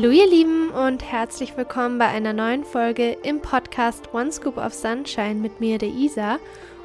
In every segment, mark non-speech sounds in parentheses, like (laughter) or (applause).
Hallo ihr Lieben und herzlich willkommen bei einer neuen Folge im Podcast One Scoop of Sunshine mit mir, der Isa.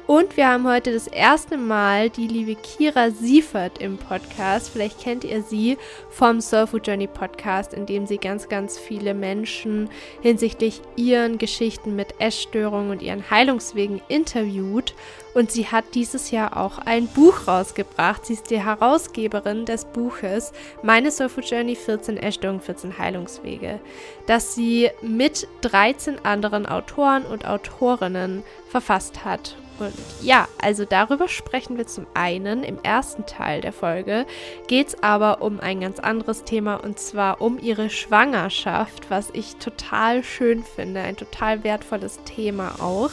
Und wir haben heute das erste Mal die liebe Kira Siefert im Podcast. Vielleicht kennt ihr sie vom Soul Food Journey Podcast, in dem sie ganz, ganz viele Menschen hinsichtlich ihren Geschichten mit Essstörungen und ihren Heilungswegen interviewt. Und sie hat dieses Jahr auch ein Buch rausgebracht. Sie ist die Herausgeberin des Buches Meine Soul Food Journey 14 Essstörungen, 14 Heilungswege, das sie mit 13 anderen Autoren und Autorinnen verfasst hat. Und ja, also darüber sprechen wir zum einen. Im ersten Teil der Folge geht es aber um ein ganz anderes Thema und zwar um ihre Schwangerschaft, was ich total schön finde. Ein total wertvolles Thema auch.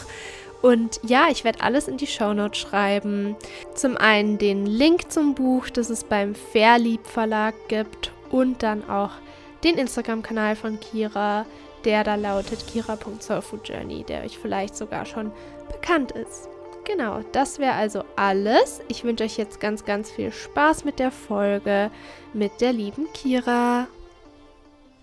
Und ja, ich werde alles in die Shownotes schreiben. Zum einen den Link zum Buch, das es beim Fairlieb Verlag gibt und dann auch den Instagram-Kanal von Kira, der da lautet kira.soulfoodjourney, der euch vielleicht sogar schon bekannt ist. Genau, das wäre also alles. Ich wünsche euch jetzt ganz, ganz viel Spaß mit der Folge mit der lieben Kira.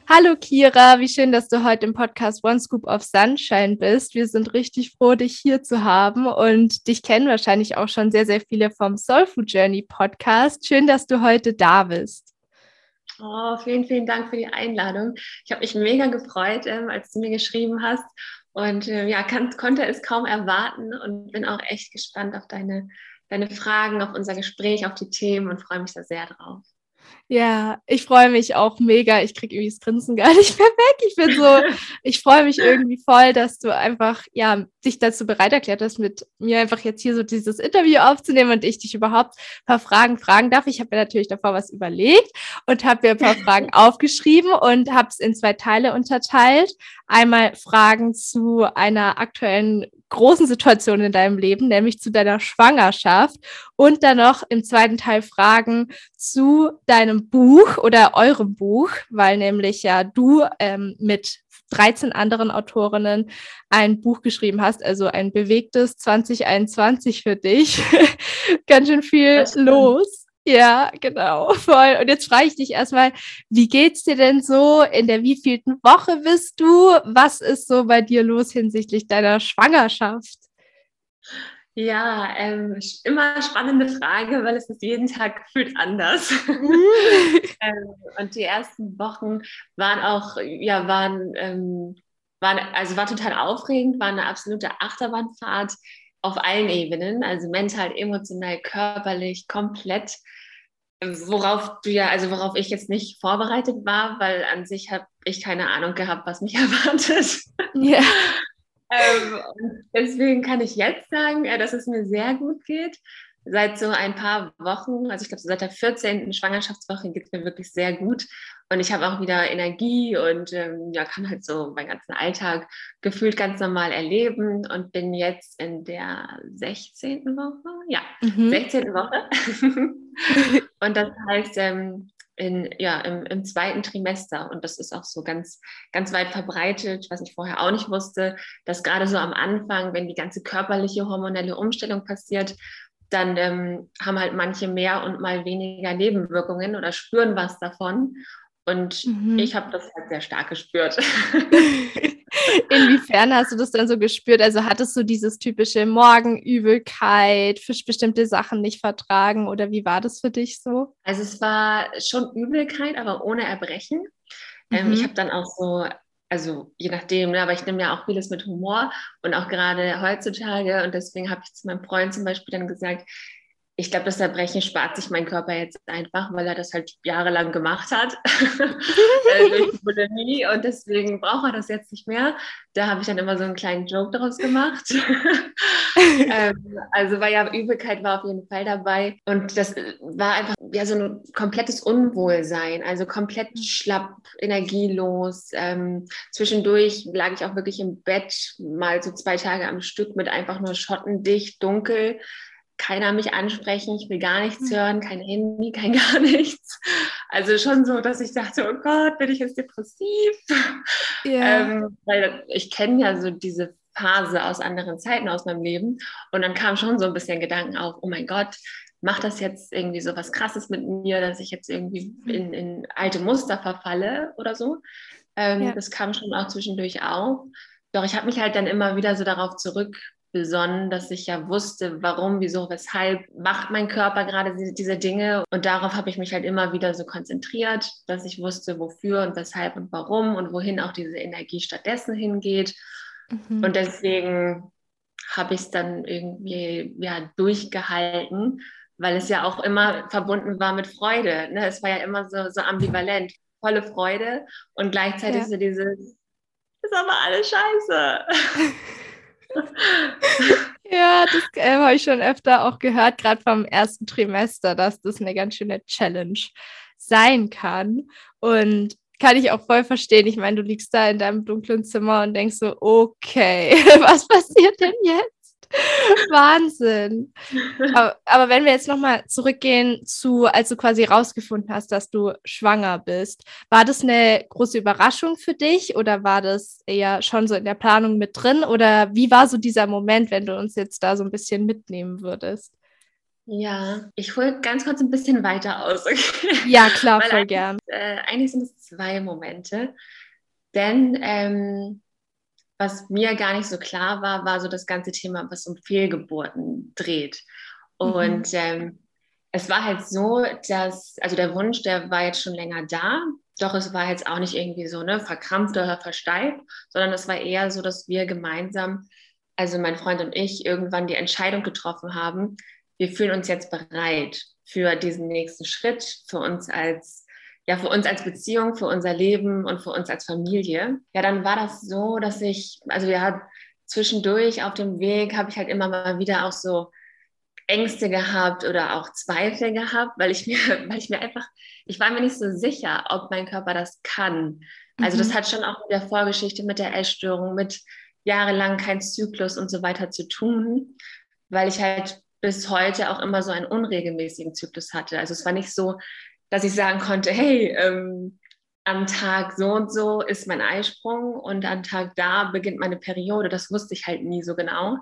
Hallo Kira, wie schön, dass du heute im Podcast One Scoop of Sunshine bist. Wir sind richtig froh, dich hier zu haben und dich kennen wahrscheinlich auch schon sehr, sehr viele vom Soul Food Journey Podcast. Schön, dass du heute da bist. Oh, vielen, vielen Dank für die Einladung. Ich habe mich mega gefreut, ähm, als du mir geschrieben hast und äh, ja, kann, konnte es kaum erwarten und bin auch echt gespannt auf deine, deine Fragen, auf unser Gespräch, auf die Themen und freue mich da sehr drauf. Ja, ich freue mich auch mega. Ich kriege irgendwie das Grinsen gar (laughs) nicht mehr weg. Ich bin so, (laughs) ich freue mich irgendwie voll, dass du einfach, ja, dich dazu bereit erklärt hast, mit mir einfach jetzt hier so dieses Interview aufzunehmen und ich dich überhaupt ein paar Fragen fragen darf. Ich habe mir natürlich davor was überlegt und habe mir ein paar Fragen (laughs) aufgeschrieben und habe es in zwei Teile unterteilt. Einmal Fragen zu einer aktuellen großen Situation in deinem Leben, nämlich zu deiner Schwangerschaft und dann noch im zweiten Teil Fragen zu deinem Buch oder eurem Buch, weil nämlich ja du ähm, mit 13 anderen Autorinnen ein Buch geschrieben hast, also ein bewegtes 2021 für dich. (laughs) Ganz schön viel los. Ja, genau, voll. Und jetzt frage ich dich erstmal, wie geht's dir denn so? In der wievielten Woche bist du? Was ist so bei dir los hinsichtlich deiner Schwangerschaft? Ja, ähm, immer spannende Frage, weil es ist jeden Tag gefühlt anders. Mhm. (laughs) ähm, und die ersten Wochen waren auch, ja, waren, ähm, waren, also war total aufregend, war eine absolute Achterbahnfahrt auf allen Ebenen, also mental, emotional, körperlich, komplett worauf du ja, also worauf ich jetzt nicht vorbereitet war, weil an sich habe ich keine Ahnung gehabt, was mich (laughs) erwartet. Ja. ähm, deswegen kann ich jetzt sagen, äh, dass es mir sehr gut geht seit so ein paar Wochen, also ich glaube, so seit der 14. Schwangerschaftswoche geht es mir wirklich sehr gut. Und ich habe auch wieder Energie und ähm, ja, kann halt so meinen ganzen Alltag gefühlt ganz normal erleben und bin jetzt in der 16. Woche. Ja, mhm. 16. Woche. (laughs) und das heißt, ähm, in, ja, im, im, zweiten Trimester. Und das ist auch so ganz, ganz weit verbreitet, was ich vorher auch nicht wusste, dass gerade so am Anfang, wenn die ganze körperliche hormonelle Umstellung passiert dann ähm, haben halt manche mehr und mal weniger Nebenwirkungen oder spüren was davon. Und mhm. ich habe das halt sehr stark gespürt. (laughs) Inwiefern hast du das dann so gespürt? Also hattest du dieses typische Morgenübelkeit, für bestimmte Sachen nicht vertragen oder wie war das für dich so? Also es war schon Übelkeit, aber ohne Erbrechen. Ähm, mhm. ich habe dann auch so also je nachdem, ne, aber ich nehme ja auch vieles mit Humor und auch gerade heutzutage. Und deswegen habe ich zu meinem Freund zum Beispiel dann gesagt, ich glaube, das Erbrechen spart sich mein Körper jetzt einfach, weil er das halt jahrelang gemacht hat (laughs) äh, durch Bulimie und deswegen braucht er das jetzt nicht mehr. Da habe ich dann immer so einen kleinen Joke daraus gemacht. (laughs) ähm, also war ja Übelkeit war auf jeden Fall dabei und das war einfach ja so ein komplettes Unwohlsein, also komplett mhm. schlapp, energielos. Ähm, zwischendurch lag ich auch wirklich im Bett mal so zwei Tage am Stück mit einfach nur schottendicht, dunkel keiner mich ansprechen, ich will gar nichts hm. hören, kein Handy, (laughs) kein gar nichts. Also schon so, dass ich dachte, oh Gott, bin ich jetzt depressiv? Ja. Ähm, weil ich kenne ja so diese Phase aus anderen Zeiten aus meinem Leben und dann kam schon so ein bisschen Gedanken auf, oh mein Gott, macht das jetzt irgendwie so was Krasses mit mir, dass ich jetzt irgendwie mhm. in, in alte Muster verfalle oder so. Ähm, ja. Das kam schon auch zwischendurch auf. Doch ich habe mich halt dann immer wieder so darauf zurückbesonnen, dass ich ja wusste, warum, wieso, weshalb macht mein Körper gerade diese Dinge. Und darauf habe ich mich halt immer wieder so konzentriert, dass ich wusste, wofür und weshalb und warum und wohin auch diese Energie stattdessen hingeht. Mhm. Und deswegen habe ich es dann irgendwie ja, durchgehalten, weil es ja auch immer verbunden war mit Freude. Ne? Es war ja immer so, so ambivalent. Volle Freude und gleichzeitig ja. so dieses, ist aber alles scheiße. (laughs) ja, das äh, habe ich schon öfter auch gehört, gerade vom ersten Trimester, dass das eine ganz schöne Challenge sein kann. Und kann ich auch voll verstehen. Ich meine, du liegst da in deinem dunklen Zimmer und denkst so, okay, (laughs) was passiert denn jetzt? (laughs) Wahnsinn. Aber, aber, wenn wir jetzt nochmal zurückgehen zu, als du quasi rausgefunden hast, dass du schwanger bist, war das eine große Überraschung für dich oder war das eher schon so in der Planung mit drin? Oder wie war so dieser Moment, wenn du uns jetzt da so ein bisschen mitnehmen würdest? Ja, ich hole ganz kurz ein bisschen weiter aus. Okay? Ja, klar, voll gern. Äh, eigentlich sind es zwei Momente. Denn ähm, was mir gar nicht so klar war, war so das ganze Thema, was um Fehlgeburten dreht. Und mhm. ähm, es war halt so, dass, also der Wunsch, der war jetzt schon länger da, doch es war jetzt auch nicht irgendwie so ne, verkrampft oder versteift, sondern es war eher so, dass wir gemeinsam, also mein Freund und ich, irgendwann die Entscheidung getroffen haben, wir fühlen uns jetzt bereit für diesen nächsten Schritt, für uns als ja, für uns als Beziehung, für unser Leben und für uns als Familie. Ja, dann war das so, dass ich, also ja, zwischendurch auf dem Weg habe ich halt immer mal wieder auch so Ängste gehabt oder auch Zweifel gehabt, weil ich (laughs) mir, weil ich mir einfach, ich war mir nicht so sicher, ob mein Körper das kann. Also das mhm. hat schon auch mit der Vorgeschichte, mit der Essstörung, mit jahrelang kein Zyklus und so weiter zu tun, weil ich halt bis heute auch immer so einen unregelmäßigen Zyklus hatte. Also es war nicht so, dass ich sagen konnte, hey, ähm, am Tag so und so ist mein Eisprung und am Tag da beginnt meine Periode. Das wusste ich halt nie so genau.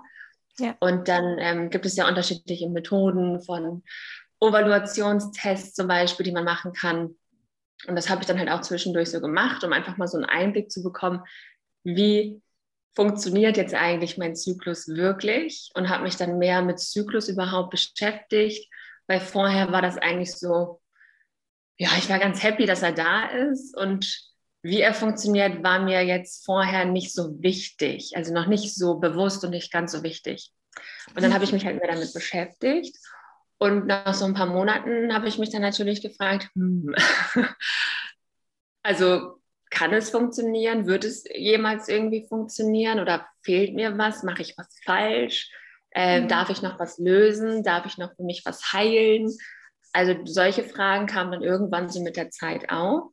Ja. Und dann ähm, gibt es ja unterschiedliche Methoden von Evaluationstests zum Beispiel, die man machen kann. Und das habe ich dann halt auch zwischendurch so gemacht, um einfach mal so einen Einblick zu bekommen, wie funktioniert jetzt eigentlich mein Zyklus wirklich und habe mich dann mehr mit Zyklus überhaupt beschäftigt, weil vorher war das eigentlich so, ja, ich war ganz happy, dass er da ist und wie er funktioniert, war mir jetzt vorher nicht so wichtig, also noch nicht so bewusst und nicht ganz so wichtig. Und dann habe ich mich halt mehr damit beschäftigt und nach so ein paar Monaten habe ich mich dann natürlich gefragt, hm, (laughs) also kann es funktionieren? Wird es jemals irgendwie funktionieren oder fehlt mir was? Mache ich was falsch? Äh, mhm. Darf ich noch was lösen? Darf ich noch für mich was heilen? Also solche Fragen kamen dann irgendwann so mit der Zeit auf.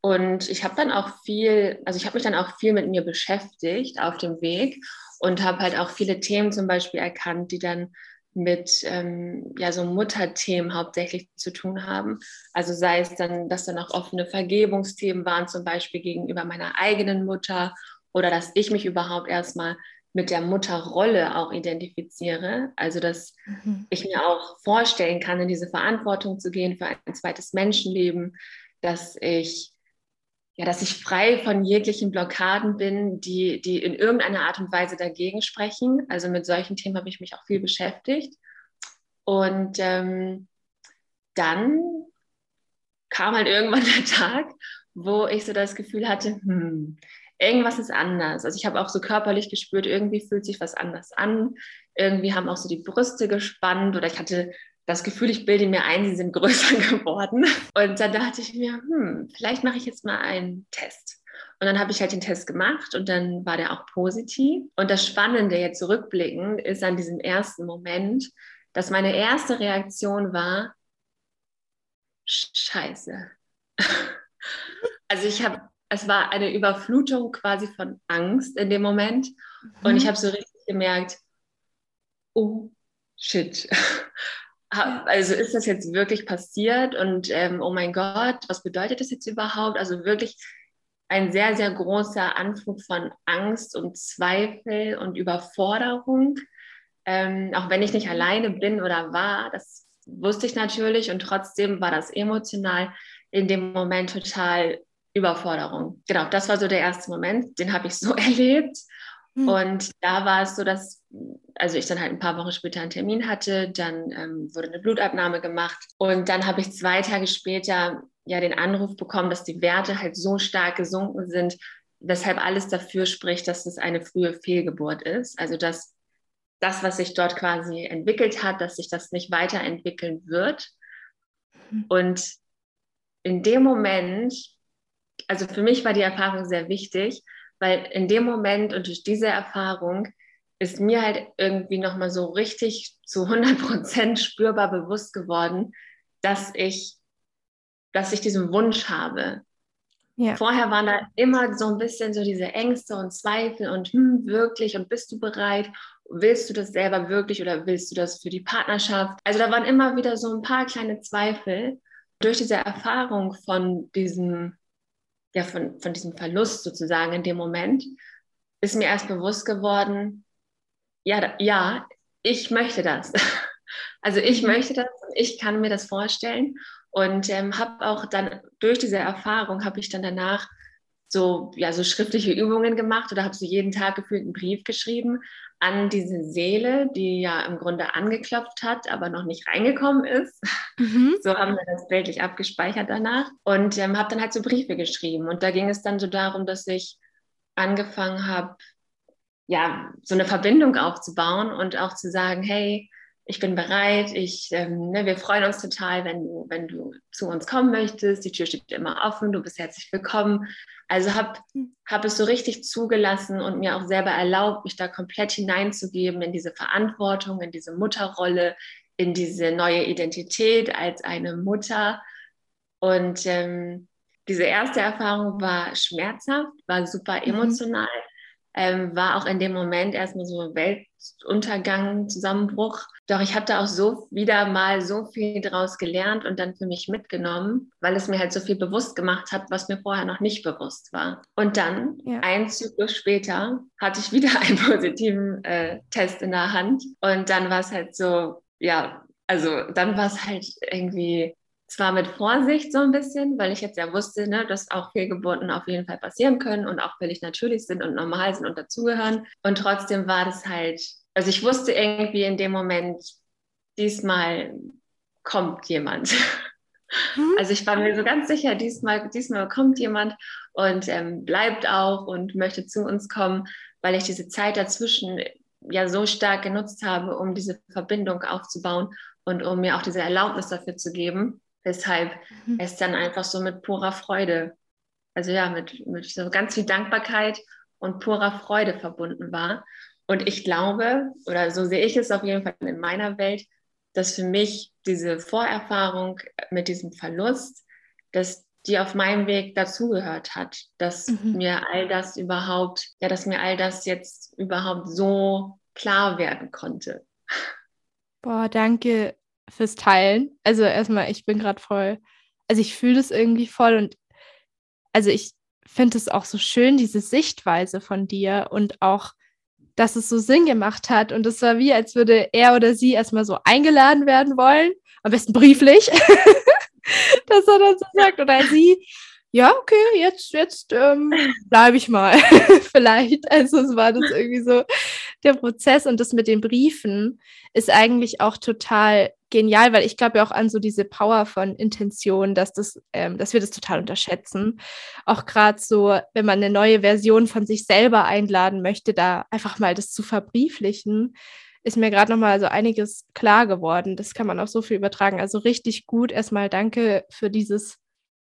Und ich habe dann auch viel, also ich habe mich dann auch viel mit mir beschäftigt auf dem Weg und habe halt auch viele Themen zum Beispiel erkannt, die dann mit ähm, ja so Mutterthemen hauptsächlich zu tun haben. Also sei es dann, dass dann auch offene Vergebungsthemen waren, zum Beispiel gegenüber meiner eigenen Mutter oder dass ich mich überhaupt erstmal mit der Mutterrolle auch identifiziere. Also, dass mhm. ich mir auch vorstellen kann, in diese Verantwortung zu gehen für ein zweites Menschenleben, dass ich ja, dass ich frei von jeglichen Blockaden bin, die, die in irgendeiner Art und Weise dagegen sprechen. Also mit solchen Themen habe ich mich auch viel beschäftigt. Und ähm, dann kam halt irgendwann (laughs) der Tag, wo ich so das Gefühl hatte, hm, irgendwas ist anders. Also ich habe auch so körperlich gespürt, irgendwie fühlt sich was anders an. Irgendwie haben auch so die Brüste gespannt oder ich hatte das Gefühl, ich bilde mir ein, sie sind (laughs) größer geworden. Und dann dachte ich mir, hm, vielleicht mache ich jetzt mal einen Test. Und dann habe ich halt den Test gemacht und dann war der auch positiv. Und das Spannende jetzt zurückblickend ist an diesem ersten Moment, dass meine erste Reaktion war, scheiße. (laughs) Also ich habe es war eine Überflutung quasi von Angst in dem Moment. Mhm. Und ich habe so richtig gemerkt, oh shit. (laughs) Also ist das jetzt wirklich passiert und ähm, oh mein Gott, was bedeutet das jetzt überhaupt? Also wirklich ein sehr, sehr großer Anflug von Angst und Zweifel und Überforderung. Ähm, auch wenn ich nicht alleine bin oder war, das wusste ich natürlich und trotzdem war das emotional in dem Moment total Überforderung. Genau, das war so der erste Moment, den habe ich so (laughs) erlebt. Mhm. Und da war es so, dass also ich dann halt ein paar Wochen später einen Termin hatte, dann ähm, wurde eine Blutabnahme gemacht und dann habe ich zwei Tage später ja den Anruf bekommen, dass die Werte halt so stark gesunken sind, weshalb alles dafür spricht, dass es eine frühe Fehlgeburt ist. Also dass das, was sich dort quasi entwickelt hat, dass sich das nicht weiterentwickeln wird. Mhm. Und in dem Moment, also für mich war die Erfahrung sehr wichtig, weil in dem Moment und durch diese Erfahrung ist mir halt irgendwie nochmal so richtig zu 100 Prozent spürbar bewusst geworden, dass ich, dass ich diesen Wunsch habe. Ja. Vorher waren da immer so ein bisschen so diese Ängste und Zweifel und hm, wirklich und bist du bereit? Willst du das selber wirklich oder willst du das für die Partnerschaft? Also da waren immer wieder so ein paar kleine Zweifel. Durch diese Erfahrung von diesem, ja, von, von diesem Verlust sozusagen in dem Moment, ist mir erst bewusst geworden, ja, ja, ich möchte das. (laughs) Also ich mhm. möchte das, ich kann mir das vorstellen und ähm, habe auch dann durch diese Erfahrung habe ich dann danach so ja so schriftliche Übungen gemacht oder habe so jeden Tag gefühlt einen Brief geschrieben an diese Seele, die ja im Grunde angeklopft hat, aber noch nicht reingekommen ist. Mhm. So haben wir das bildlich abgespeichert danach und ähm, habe dann halt so Briefe geschrieben und da ging es dann so darum, dass ich angefangen habe ja, so eine Verbindung aufzubauen und auch zu sagen, hey, ich bin bereit, ich, ähm, ne, wir freuen uns total, wenn du, wenn du zu uns kommen möchtest. Die Tür steht immer offen, du bist herzlich willkommen. Also habe hab es so richtig zugelassen und mir auch selber erlaubt, mich da komplett hineinzugeben in diese Verantwortung, in diese Mutterrolle, in diese neue Identität als eine Mutter. Und ähm, diese erste Erfahrung war schmerzhaft, war super mhm. emotional. Mhm ähm, war auch in dem Moment erstmal so Weltuntergang, Zusammenbruch. Doch ich habe da auch so wieder mal so viel draus gelernt und dann für mich mitgenommen, weil es mir halt so viel bewusst gemacht hat, was mir vorher noch nicht bewusst war. Und dann, ja. ein Zyklus später, hatte ich wieder (laughs) einen positiven äh, Test in der Hand. Und dann war es halt so, ja, also dann war es halt irgendwie zwar mit Vorsicht so ein bisschen, weil ich jetzt ja wusste, ne, dass auch Fehlgeburten auf jeden Fall passieren können und auch völlig natürlich sind und normal sind und dazugehören. Und trotzdem war das halt, also ich wusste irgendwie in dem Moment, diesmal kommt jemand. Mhm. Also ich war mir so ganz sicher, diesmal, diesmal kommt jemand und ähm, bleibt auch und möchte zu uns kommen, weil ich diese Zeit dazwischen ja so stark genutzt habe, um diese Verbindung aufzubauen und um mir auch diese Erlaubnis dafür zu geben. Weshalb mhm. es dann einfach so mit purer Freude, also ja, mit, mit so ganz viel Dankbarkeit und purer Freude verbunden war. Und ich glaube, oder so sehe ich es auf jeden Fall in meiner Welt, dass für mich diese Vorerfahrung mit diesem Verlust, dass die auf meinem Weg dazugehört hat, dass mhm. mir all das überhaupt, ja, dass mir all das jetzt überhaupt so klar werden konnte. Boah, danke fürs Teilen. Also erstmal, ich bin gerade voll, also ich fühle das irgendwie voll und also ich finde es auch so schön, diese Sichtweise von dir und auch, dass es so Sinn gemacht hat. Und es war wie, als würde er oder sie erstmal so eingeladen werden wollen, am besten brieflich, (laughs) dass er dann so sagt, oder sie, ja, okay, jetzt, jetzt ähm, bleibe ich mal (laughs) vielleicht. Also es war das irgendwie so der Prozess und das mit den Briefen ist eigentlich auch total genial, weil ich glaube ja auch an so diese Power von Intention, dass das, ähm, dass wir das total unterschätzen. Auch gerade so, wenn man eine neue Version von sich selber einladen möchte, da einfach mal das zu verbrieflichen, ist mir gerade noch mal so einiges klar geworden. Das kann man auch so viel übertragen. Also richtig gut. Erstmal danke für dieses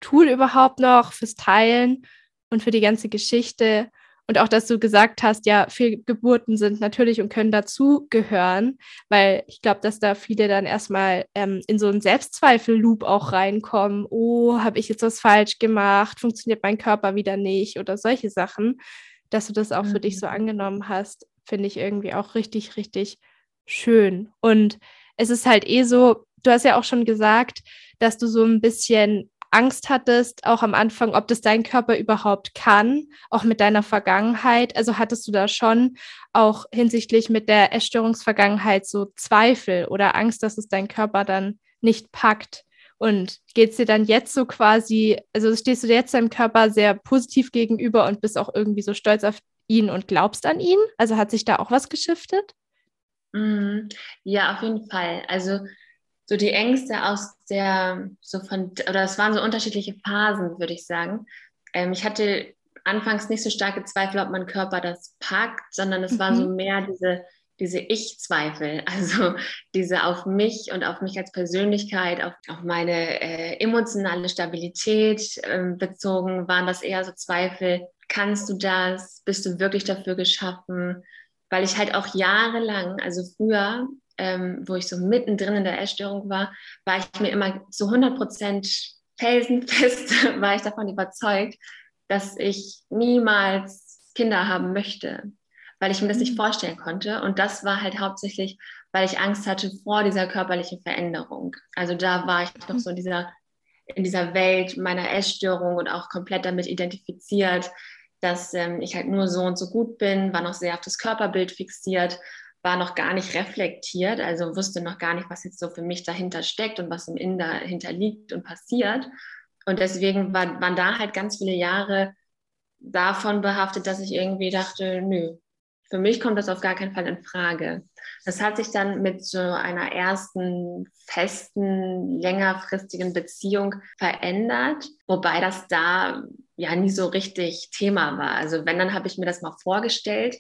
Tool überhaupt noch, fürs Teilen und für die ganze Geschichte. Und auch, dass du gesagt hast, ja, Fehlgeburten sind natürlich und können dazugehören, weil ich glaube, dass da viele dann erstmal ähm, in so einen Selbstzweifel-Loop auch reinkommen. Oh, habe ich jetzt was falsch gemacht? Funktioniert mein Körper wieder nicht? Oder solche Sachen. Dass du das auch mhm. für dich so mhm. angenommen hast, finde ich irgendwie auch richtig, richtig schön. Und es ist halt eh so, du hast ja auch schon gesagt, dass du so ein bisschen Angst hattest, auch am Anfang, ob das dein Körper überhaupt kann, auch mit deiner Vergangenheit. Also hattest du da schon auch hinsichtlich mit der Essstörungsvergangenheit so Zweifel oder Angst, dass es dein Körper dann nicht packt. Und geht es dir dann jetzt so quasi, also stehst du jetzt deinem Körper sehr positiv gegenüber und bist auch irgendwie so stolz auf ihn und glaubst an ihn? Also hat sich da auch was geschiftet? Mhm. Ja, auf jeden Fall. Also so die Ängste aus der, so von, oder es waren so unterschiedliche Phasen, würde ich sagen. Ähm, ich hatte anfangs nicht so starke Zweifel, ob mein Körper das packt, sondern es mhm. war so mhm. mehr diese, diese Ich-Zweifel, (laughs) also diese auf mich und auf mich als Persönlichkeit, auf, auf meine äh, emotionale Stabilität äh, bezogen, waren das eher so Zweifel, kannst du das, bist du wirklich dafür geschaffen, weil ich halt auch jahrelang, also früher, ähm, wo ich so mittendrin in der Essstörung war, war ich mir immer zu 100 Prozent felsenfest, (laughs) war ich davon überzeugt, dass ich niemals Kinder haben möchte, weil ich mir das nicht mhm. vorstellen konnte. Und das war halt hauptsächlich, weil ich Angst hatte vor dieser körperlichen Veränderung. Also da war ich noch so in dieser, in dieser Welt meiner Essstörung und auch komplett damit identifiziert, dass ähm, ich halt nur so und so gut bin, war noch sehr auf das Körperbild fixiert, war noch gar nicht reflektiert, also wusste noch gar nicht, was jetzt so für mich dahinter steckt und was im Innen dahinter liegt und passiert. Und deswegen war, waren da halt ganz viele Jahre davon behaftet, dass ich irgendwie dachte, nö, für mich kommt das auf gar keinen Fall in Frage. Das hat sich dann mit so einer ersten festen, längerfristigen Beziehung verändert, wobei das da ja nie so richtig Thema war. Also wenn, dann habe ich mir das mal vorgestellt,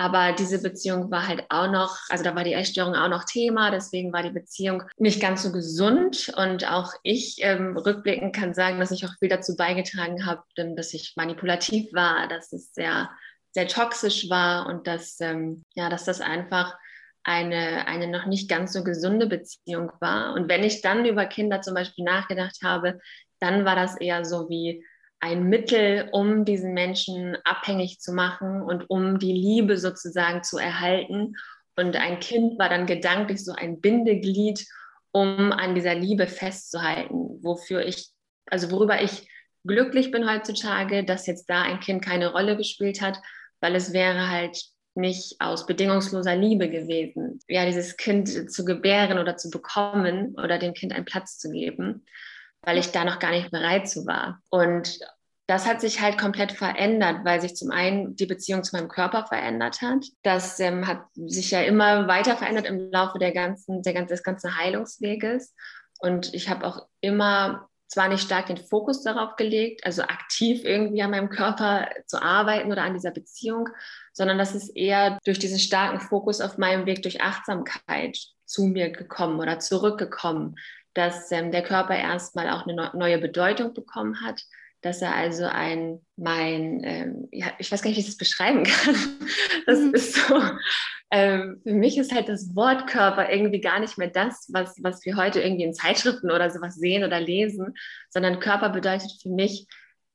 aber diese Beziehung war halt auch noch, also da war die Essstörung auch noch Thema, deswegen war die Beziehung nicht ganz so gesund. Und auch ich ähm, rückblickend kann sagen, dass ich auch viel dazu beigetragen habe, dass ich manipulativ war, dass es sehr, sehr toxisch war und dass, ähm, ja, dass das einfach eine, eine noch nicht ganz so gesunde Beziehung war. Und wenn ich dann über Kinder zum Beispiel nachgedacht habe, dann war das eher so wie, ein Mittel, um diesen Menschen abhängig zu machen und um die Liebe sozusagen zu erhalten. Und ein Kind war dann gedanklich so ein Bindeglied, um an dieser Liebe festzuhalten, wofür ich, also worüber ich glücklich bin heutzutage, dass jetzt da ein Kind keine Rolle gespielt hat, weil es wäre halt nicht aus bedingungsloser Liebe gewesen, ja, dieses Kind zu gebären oder zu bekommen oder dem Kind einen Platz zu geben weil ich da noch gar nicht bereit zu war. Und das hat sich halt komplett verändert, weil sich zum einen die Beziehung zu meinem Körper verändert hat. Das ähm, hat sich ja immer weiter verändert im Laufe der ganzen, der, des ganzen Heilungsweges. Und ich habe auch immer zwar nicht stark den Fokus darauf gelegt, also aktiv irgendwie an meinem Körper zu arbeiten oder an dieser Beziehung, sondern das ist eher durch diesen starken Fokus auf meinem Weg durch Achtsamkeit zu mir gekommen oder zurückgekommen dass ähm, der Körper erstmal auch eine neue Bedeutung bekommen hat, dass er also ein, mein, ähm, ja, ich weiß gar nicht, wie ich das beschreiben (laughs) kann. Das mhm. ist so, ähm, für mich ist halt das Wort Körper irgendwie gar nicht mehr das, was, was wir heute irgendwie in Zeitschriften oder sowas sehen oder lesen, sondern Körper bedeutet für mich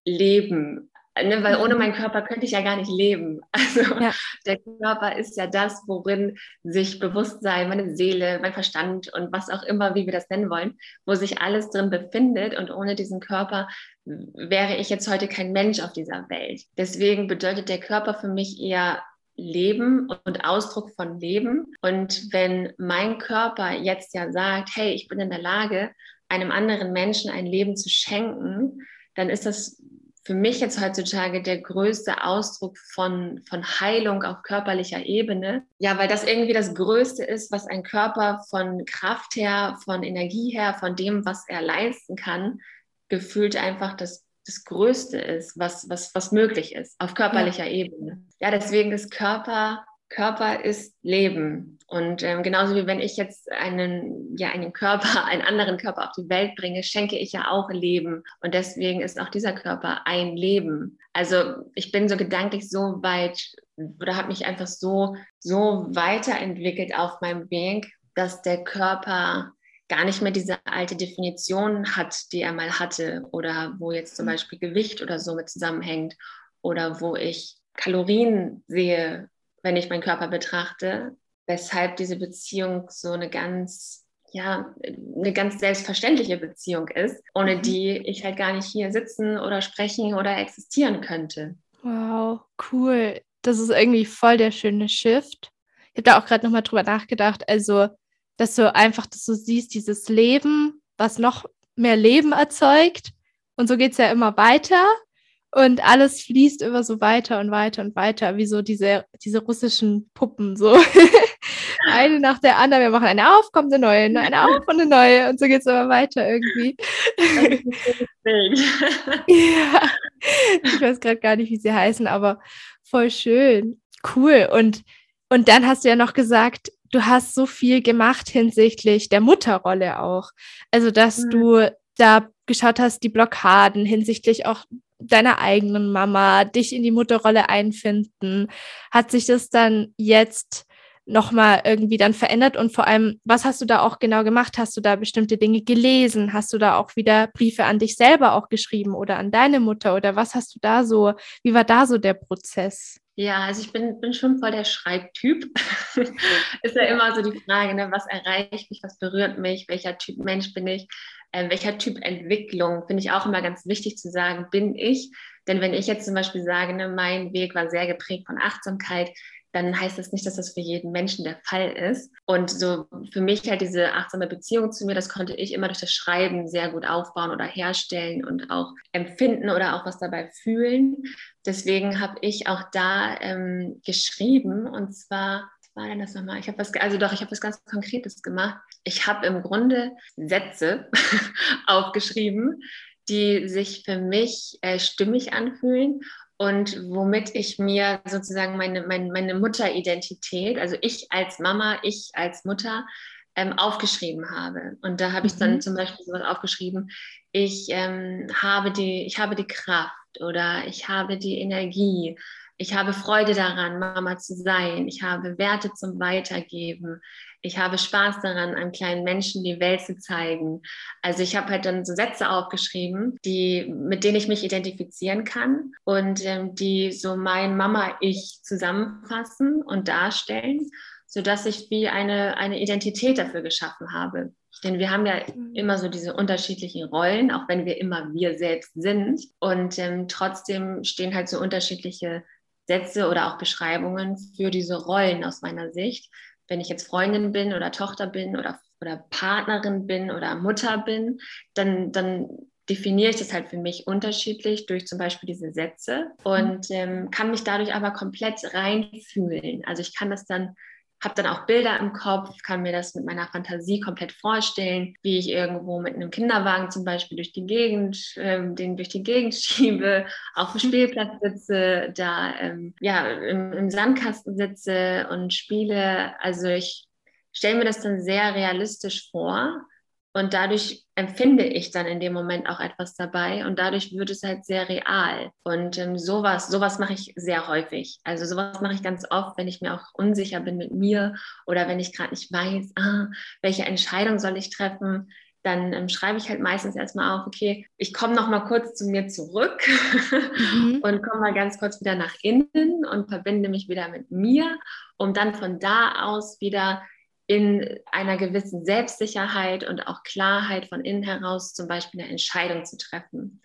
Leben, Ne, weil ohne mhm. meinen Körper könnte ich ja gar nicht leben. (laughs) Also ja. der Körper ist ja das, worin sich Bewusstsein, meine Seele, mein Verstand und was auch immer, wie wir das nennen wollen, wo sich alles drin befindet. Und ohne diesen Körper wäre ich jetzt heute kein Mensch auf dieser Welt. Deswegen bedeutet der Körper für mich eher Leben und Ausdruck von Leben. Und wenn mein Körper jetzt ja sagt, hey, ich bin in der Lage, einem anderen Menschen ein Leben zu schenken, dann ist das für mich jetzt heutzutage der größte Ausdruck von, von Heilung auf körperlicher Ebene. Ja, weil das irgendwie das Größte ist, was ein Körper von Kraft her, von Energie her, von dem, was er leisten kann, gefühlt einfach das, das Größte ist, was, was, was möglich ist auf körperlicher ja. Ebene. Ja, deswegen ist Körper Körper ist Leben. Und ähm, genauso wie wenn ich jetzt einen, ja, einen Körper, (laughs) einen anderen Körper auf die Welt bringe, schenke ich ja auch Leben. Und deswegen ist auch dieser Körper ein Leben. Also ich bin so gedanklich so weit oder habe mich einfach so, so weiterentwickelt auf meinem Weg, dass der Körper gar nicht mehr diese alte Definition hat, die er mal hatte oder wo jetzt zum mhm. Beispiel Gewicht oder so mit zusammenhängt oder wo ich Kalorien sehe wenn ich meinen Körper betrachte, weshalb diese Beziehung so eine ganz, ja, eine ganz selbstverständliche Beziehung ist, ohne mhm. die ich halt gar nicht hier sitzen oder sprechen oder existieren könnte. Wow, cool. Das ist irgendwie voll der schöne Shift. Ich habe da auch gerade nochmal drüber nachgedacht. Also dass du einfach dass du siehst, dieses Leben, was noch mehr Leben erzeugt. Und so geht es ja immer weiter. Und alles fließt immer so weiter und weiter und weiter, wie so diese, diese russischen Puppen. So (laughs) eine nach der anderen. Wir machen eine auf, kommt eine neue, eine auf und eine neue. Und so geht es immer weiter irgendwie. (laughs) ja, ich weiß gerade gar nicht, wie sie heißen, aber voll schön. Cool. Und, und dann hast du ja noch gesagt, du hast so viel gemacht hinsichtlich der Mutterrolle auch. Also, dass mhm. du da geschaut hast, die Blockaden hinsichtlich auch deiner eigenen Mama, dich in die Mutterrolle einfinden? Hat sich das dann jetzt nochmal irgendwie dann verändert? Und vor allem, was hast du da auch genau gemacht? Hast du da bestimmte Dinge gelesen? Hast du da auch wieder Briefe an dich selber auch geschrieben oder an deine Mutter? Oder was hast du da so, wie war da so der Prozess? Ja, also ich bin, bin schon voll der Schreibtyp. (laughs) ist ja immer so die Frage, ne, was erreicht mich, was berührt mich, welcher Typ Mensch bin ich äh, welcher Typ Entwicklung, finde ich auch immer ganz wichtig zu sagen, bin ich. Denn wenn ich jetzt zum Beispiel sage, ne, mein Weg war sehr geprägt von Achtsamkeit, dann heißt das nicht, dass das für jeden Menschen der Fall ist. Und so für mich halt diese achtsame Beziehung zu mir, das konnte ich immer durch das Schreiben sehr gut aufbauen oder herstellen und auch empfinden oder auch was dabei fühlen. Deswegen habe ich auch da ähm, geschrieben und zwar war denn das nochmal? Ich habe was, also doch, ich habe was ganz Konkretes gemacht. Ich habe im Grunde Sätze (laughs) aufgeschrieben, die sich für mich äh, stimmig anfühlen und womit ich mir sozusagen meine, meine, meine Mutteridentität, also ich als Mama, ich als Mutter, ähm, aufgeschrieben habe. Und da habe ich dann mhm. zum Beispiel sowas aufgeschrieben, ich, ähm, habe die, ich habe die Kraft oder ich habe die Energie ich habe Freude daran, Mama zu sein. Ich habe Werte zum Weitergeben. Ich habe Spaß daran, einem kleinen Menschen die Welt zu zeigen. Also ich habe halt dann so Sätze aufgeschrieben, die, mit denen ich mich identifizieren kann und ähm, die so mein Mama-Ich zusammenfassen und darstellen, sodass ich wie eine, eine Identität dafür geschaffen habe. Denn wir haben ja mhm. immer so diese unterschiedlichen Rollen, auch wenn wir immer wir selbst sind. Und ähm, trotzdem stehen halt so unterschiedliche Sätze oder auch Beschreibungen für diese Rollen aus meiner Sicht. Wenn ich jetzt Freundin bin oder Tochter bin oder, oder Partnerin bin oder Mutter bin, dann, dann definiere ich das halt für mich unterschiedlich durch zum Beispiel diese Sätze und ähm, kann mich dadurch aber komplett reinfühlen. Also ich kann das dann habe dann auch Bilder im Kopf, kann mir das mit meiner Fantasie komplett vorstellen, wie ich irgendwo mit einem Kinderwagen zum Beispiel durch die Gegend, ähm, den durch die Gegend (laughs) schiebe, auf dem Spielplatz sitze, da ähm, ja im, im Sandkasten sitze und spiele. Also ich stelle mir das dann sehr realistisch vor und dadurch empfinde ich dann in dem Moment auch etwas dabei und dadurch wird es halt sehr real. Und ähm, sowas, sowas mache ich sehr häufig. Also sowas mache ich ganz oft, wenn ich mir auch unsicher bin mit mir oder wenn ich gerade nicht weiß, ah, welche Entscheidung soll ich treffen, dann ähm, schreibe ich halt meistens erstmal auf, okay, ich komme noch mal kurz zu mir zurück mhm. (laughs) und komme mal ganz kurz wieder nach innen und verbinde mich wieder mit mir, um dann von da aus wieder in einer gewissen Selbstsicherheit und auch Klarheit von innen heraus zum Beispiel eine Entscheidung zu treffen.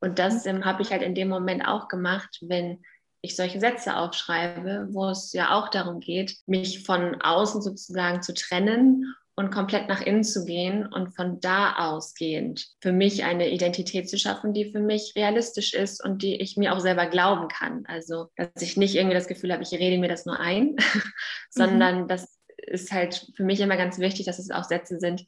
Und das ähm, habe ich halt in dem Moment auch gemacht, wenn ich solche Sätze aufschreibe, wo es ja auch darum geht, mich von außen sozusagen zu trennen und komplett nach innen zu gehen und von da ausgehend für mich eine Identität zu schaffen, die für mich realistisch ist und die ich mir auch selber glauben kann. Also, dass ich nicht irgendwie das Gefühl habe, ich rede mir das nur ein, (laughs) sondern mhm. dass ist halt für mich immer ganz wichtig, dass es auch Sätze sind,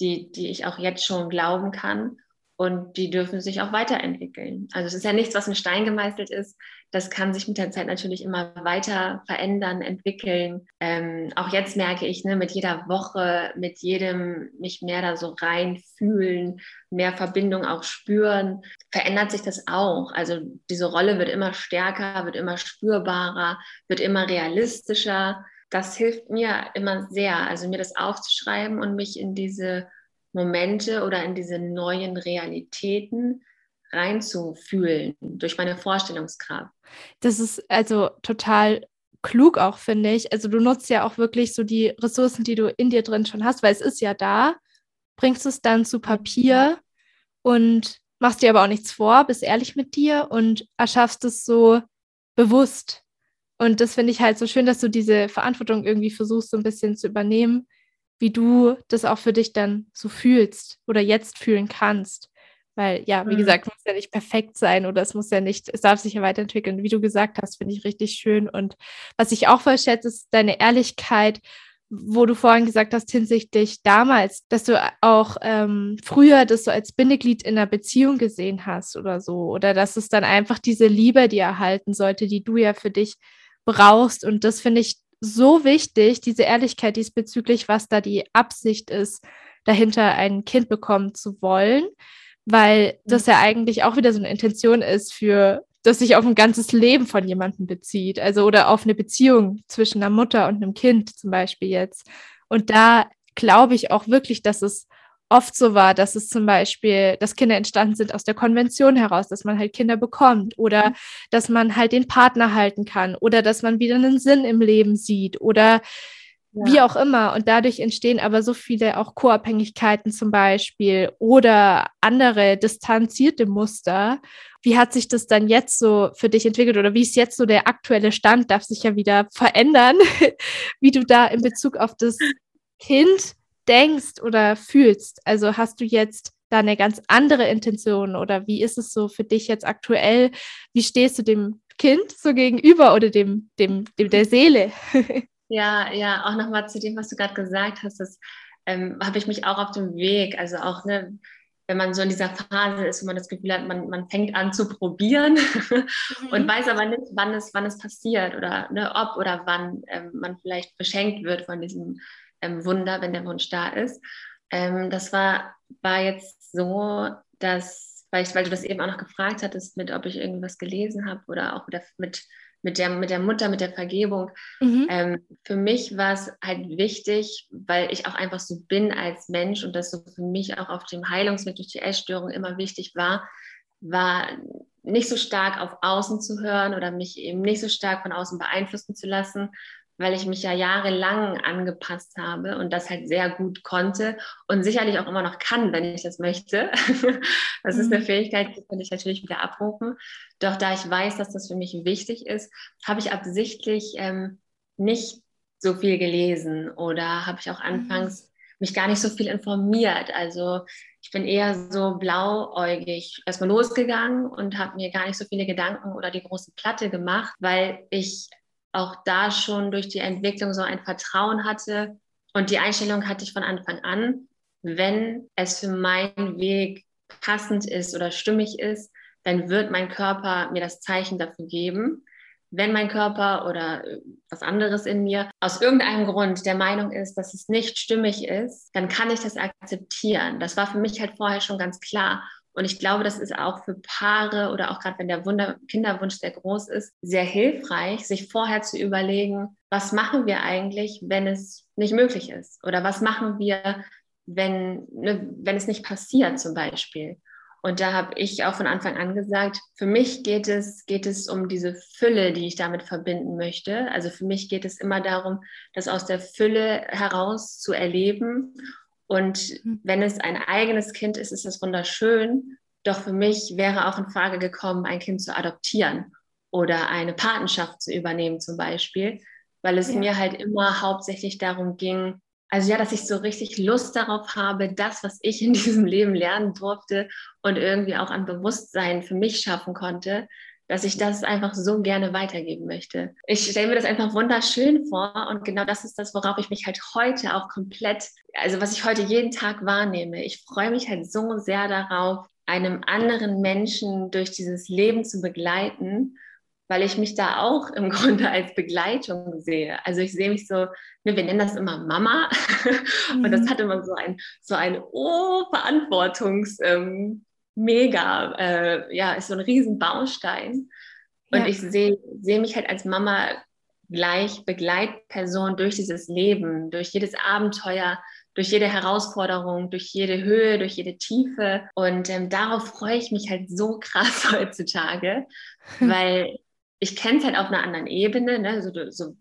die, die ich auch jetzt schon glauben kann und die dürfen sich auch weiterentwickeln. Also es ist ja nichts, was in Stein gemeißelt ist. Das kann sich mit der Zeit natürlich immer weiter verändern, entwickeln. Ähm, auch jetzt merke ich, ne, mit jeder Woche, mit jedem mich mehr da so reinfühlen, mehr Verbindung auch spüren, verändert sich das auch. Also diese Rolle wird immer stärker, wird immer spürbarer, wird immer realistischer das hilft mir immer sehr, also mir das aufzuschreiben und mich in diese Momente oder in diese neuen Realitäten reinzufühlen durch meine Vorstellungskraft. Das ist also total klug auch, finde ich. Also du nutzt ja auch wirklich so die Ressourcen, die du in dir drin schon hast, weil es ist ja da, bringst es dann zu Papier und machst dir aber auch nichts vor, bist ehrlich mit dir und erschaffst es so bewusst. Und das finde ich halt so schön, dass du diese Verantwortung irgendwie versuchst, so ein bisschen zu übernehmen, wie du das auch für dich dann so fühlst oder jetzt fühlen kannst. Weil, ja, wie mhm. gesagt, es muss ja nicht perfekt sein oder es muss ja nicht, es darf sich ja weiterentwickeln. Wie du gesagt hast, finde ich richtig schön. Und was ich auch voll schätze, ist deine Ehrlichkeit, wo du vorhin gesagt hast, hinsichtlich damals, dass du auch ähm, früher das so als Bindeglied in einer Beziehung gesehen hast oder so. Oder dass es dann einfach diese Liebe dir erhalten sollte, die du ja für dich brauchst. Und das finde ich so wichtig, diese Ehrlichkeit diesbezüglich, was da die Absicht ist, dahinter ein Kind bekommen zu wollen, weil das ja eigentlich auch wieder so eine Intention ist für, dass sich auf ein ganzes Leben von jemandem bezieht, also oder auf eine Beziehung zwischen einer Mutter und einem Kind zum Beispiel jetzt. Und da glaube ich auch wirklich, dass es oft so war, dass es zum Beispiel, dass Kinder entstanden sind aus der Konvention heraus, dass man halt Kinder bekommt oder mhm. dass man halt den Partner halten kann oder dass man wieder einen Sinn im Leben sieht oder ja. wie auch immer. Und dadurch entstehen aber so viele auch Co-Abhängigkeiten zum Beispiel oder andere distanzierte Muster. Wie hat sich das dann jetzt so für dich entwickelt oder wie ist jetzt so der aktuelle Stand? Darf sich ja wieder verändern, (laughs) wie du da in Bezug auf das Kind denkst oder fühlst? Also hast du jetzt da eine ganz andere Intention oder wie ist es so für dich jetzt aktuell? Wie stehst du dem Kind so gegenüber oder dem, dem, dem der Seele? (laughs) Ja, ja, auch nochmal zu dem, was du gerade gesagt hast, das ähm, habe ich mich auch auf dem Weg, also auch, ne, wenn man so in dieser Phase ist, wo man das Gefühl hat, man, man fängt an zu probieren (laughs) mhm. und weiß aber nicht, wann es, wann es passiert oder ne, ob oder wann ähm, man vielleicht beschenkt wird von diesem ähm, Wunder, wenn der Wunsch da ist. Ähm, das war, war jetzt so, dass, weil, ich, weil du das eben auch noch gefragt hattest, mit ob ich irgendwas gelesen habe oder auch mit, mit, mit, der, mit der Mutter, mit der Vergebung. Mhm. Ähm, für mich war es halt wichtig, weil ich auch einfach so bin als Mensch und das so für mich auch auf dem Heilungsweg durch die Essstörung immer wichtig war, war nicht so stark auf Außen zu hören oder mich eben nicht so stark von außen beeinflussen zu lassen, weil ich mich ja jahrelang angepasst habe und das halt sehr gut konnte und sicherlich auch immer noch kann, wenn ich das möchte. (laughs) das ist eine mhm. Fähigkeit, die kann ich natürlich wieder abrufen. Doch da ich weiß, dass das für mich wichtig ist, habe ich absichtlich ähm, nicht so viel gelesen oder habe ich auch mhm. anfangs mich gar nicht so viel informiert. Also ich bin eher so blauäugig erstmal losgegangen und habe mir gar nicht so viele Gedanken oder die große Platte gemacht, weil ich auch da schon durch die Entwicklung so ein Vertrauen hatte. Und die Einstellung hatte ich von Anfang an, wenn es für meinen Weg passend ist oder stimmig ist, dann wird mein Körper mir das Zeichen dafür geben. Wenn mein Körper oder was anderes in mir aus irgendeinem Grund der Meinung ist, dass es nicht stimmig ist, dann kann ich das akzeptieren. Das war für mich halt vorher schon ganz klar. Und ich glaube, das ist auch für Paare oder auch gerade wenn der Wunder Kinderwunsch sehr groß ist, sehr hilfreich, sich vorher zu überlegen, was machen wir eigentlich, wenn es nicht möglich ist? Oder was machen wir, wenn, ne, wenn es nicht passiert zum Beispiel? Und da habe ich auch von Anfang an gesagt, für mich geht es, geht es um diese Fülle, die ich damit verbinden möchte. Also für mich geht es immer darum, das aus der Fülle heraus zu erleben und mhm. wenn es ein eigenes Kind ist, ist das wunderschön. Doch für mich wäre auch in Frage gekommen, ein Kind zu adoptieren oder eine Patenschaft zu übernehmen zum Beispiel, weil es ja. mir halt immer hauptsächlich darum ging, also ja, dass ich so richtig Lust darauf habe, das, was ich in (laughs) diesem Leben lernen durfte und irgendwie auch an Bewusstsein für mich schaffen konnte, dass ich das einfach so gerne weitergeben möchte. Ich stelle mir das einfach wunderschön vor und genau das ist das, worauf ich mich halt heute auch komplett, also was ich heute jeden Tag wahrnehme. Ich freue mich halt so sehr darauf, einem anderen Menschen durch dieses Leben zu begleiten, weil ich mich da auch im (laughs) Grunde als Begleitung sehe. Also ich sehe mich so, ne, wir nennen das immer Mama (laughs) und das mhm. hat immer so ein, so ein oh, Verantwortungs, ähm, mega, äh, ja, ist so ein Riesenbaustein. Und ja. ich sehe seh mich halt als Mama gleich Begleitperson durch dieses Leben, durch jedes Abenteuer, durch jede Herausforderung, durch jede Höhe, durch jede Tiefe. Und ähm, darauf freue ich mich halt so krass (laughs) heutzutage, weil ich kenne es halt auf einer anderen Ebene. Ne? So, so,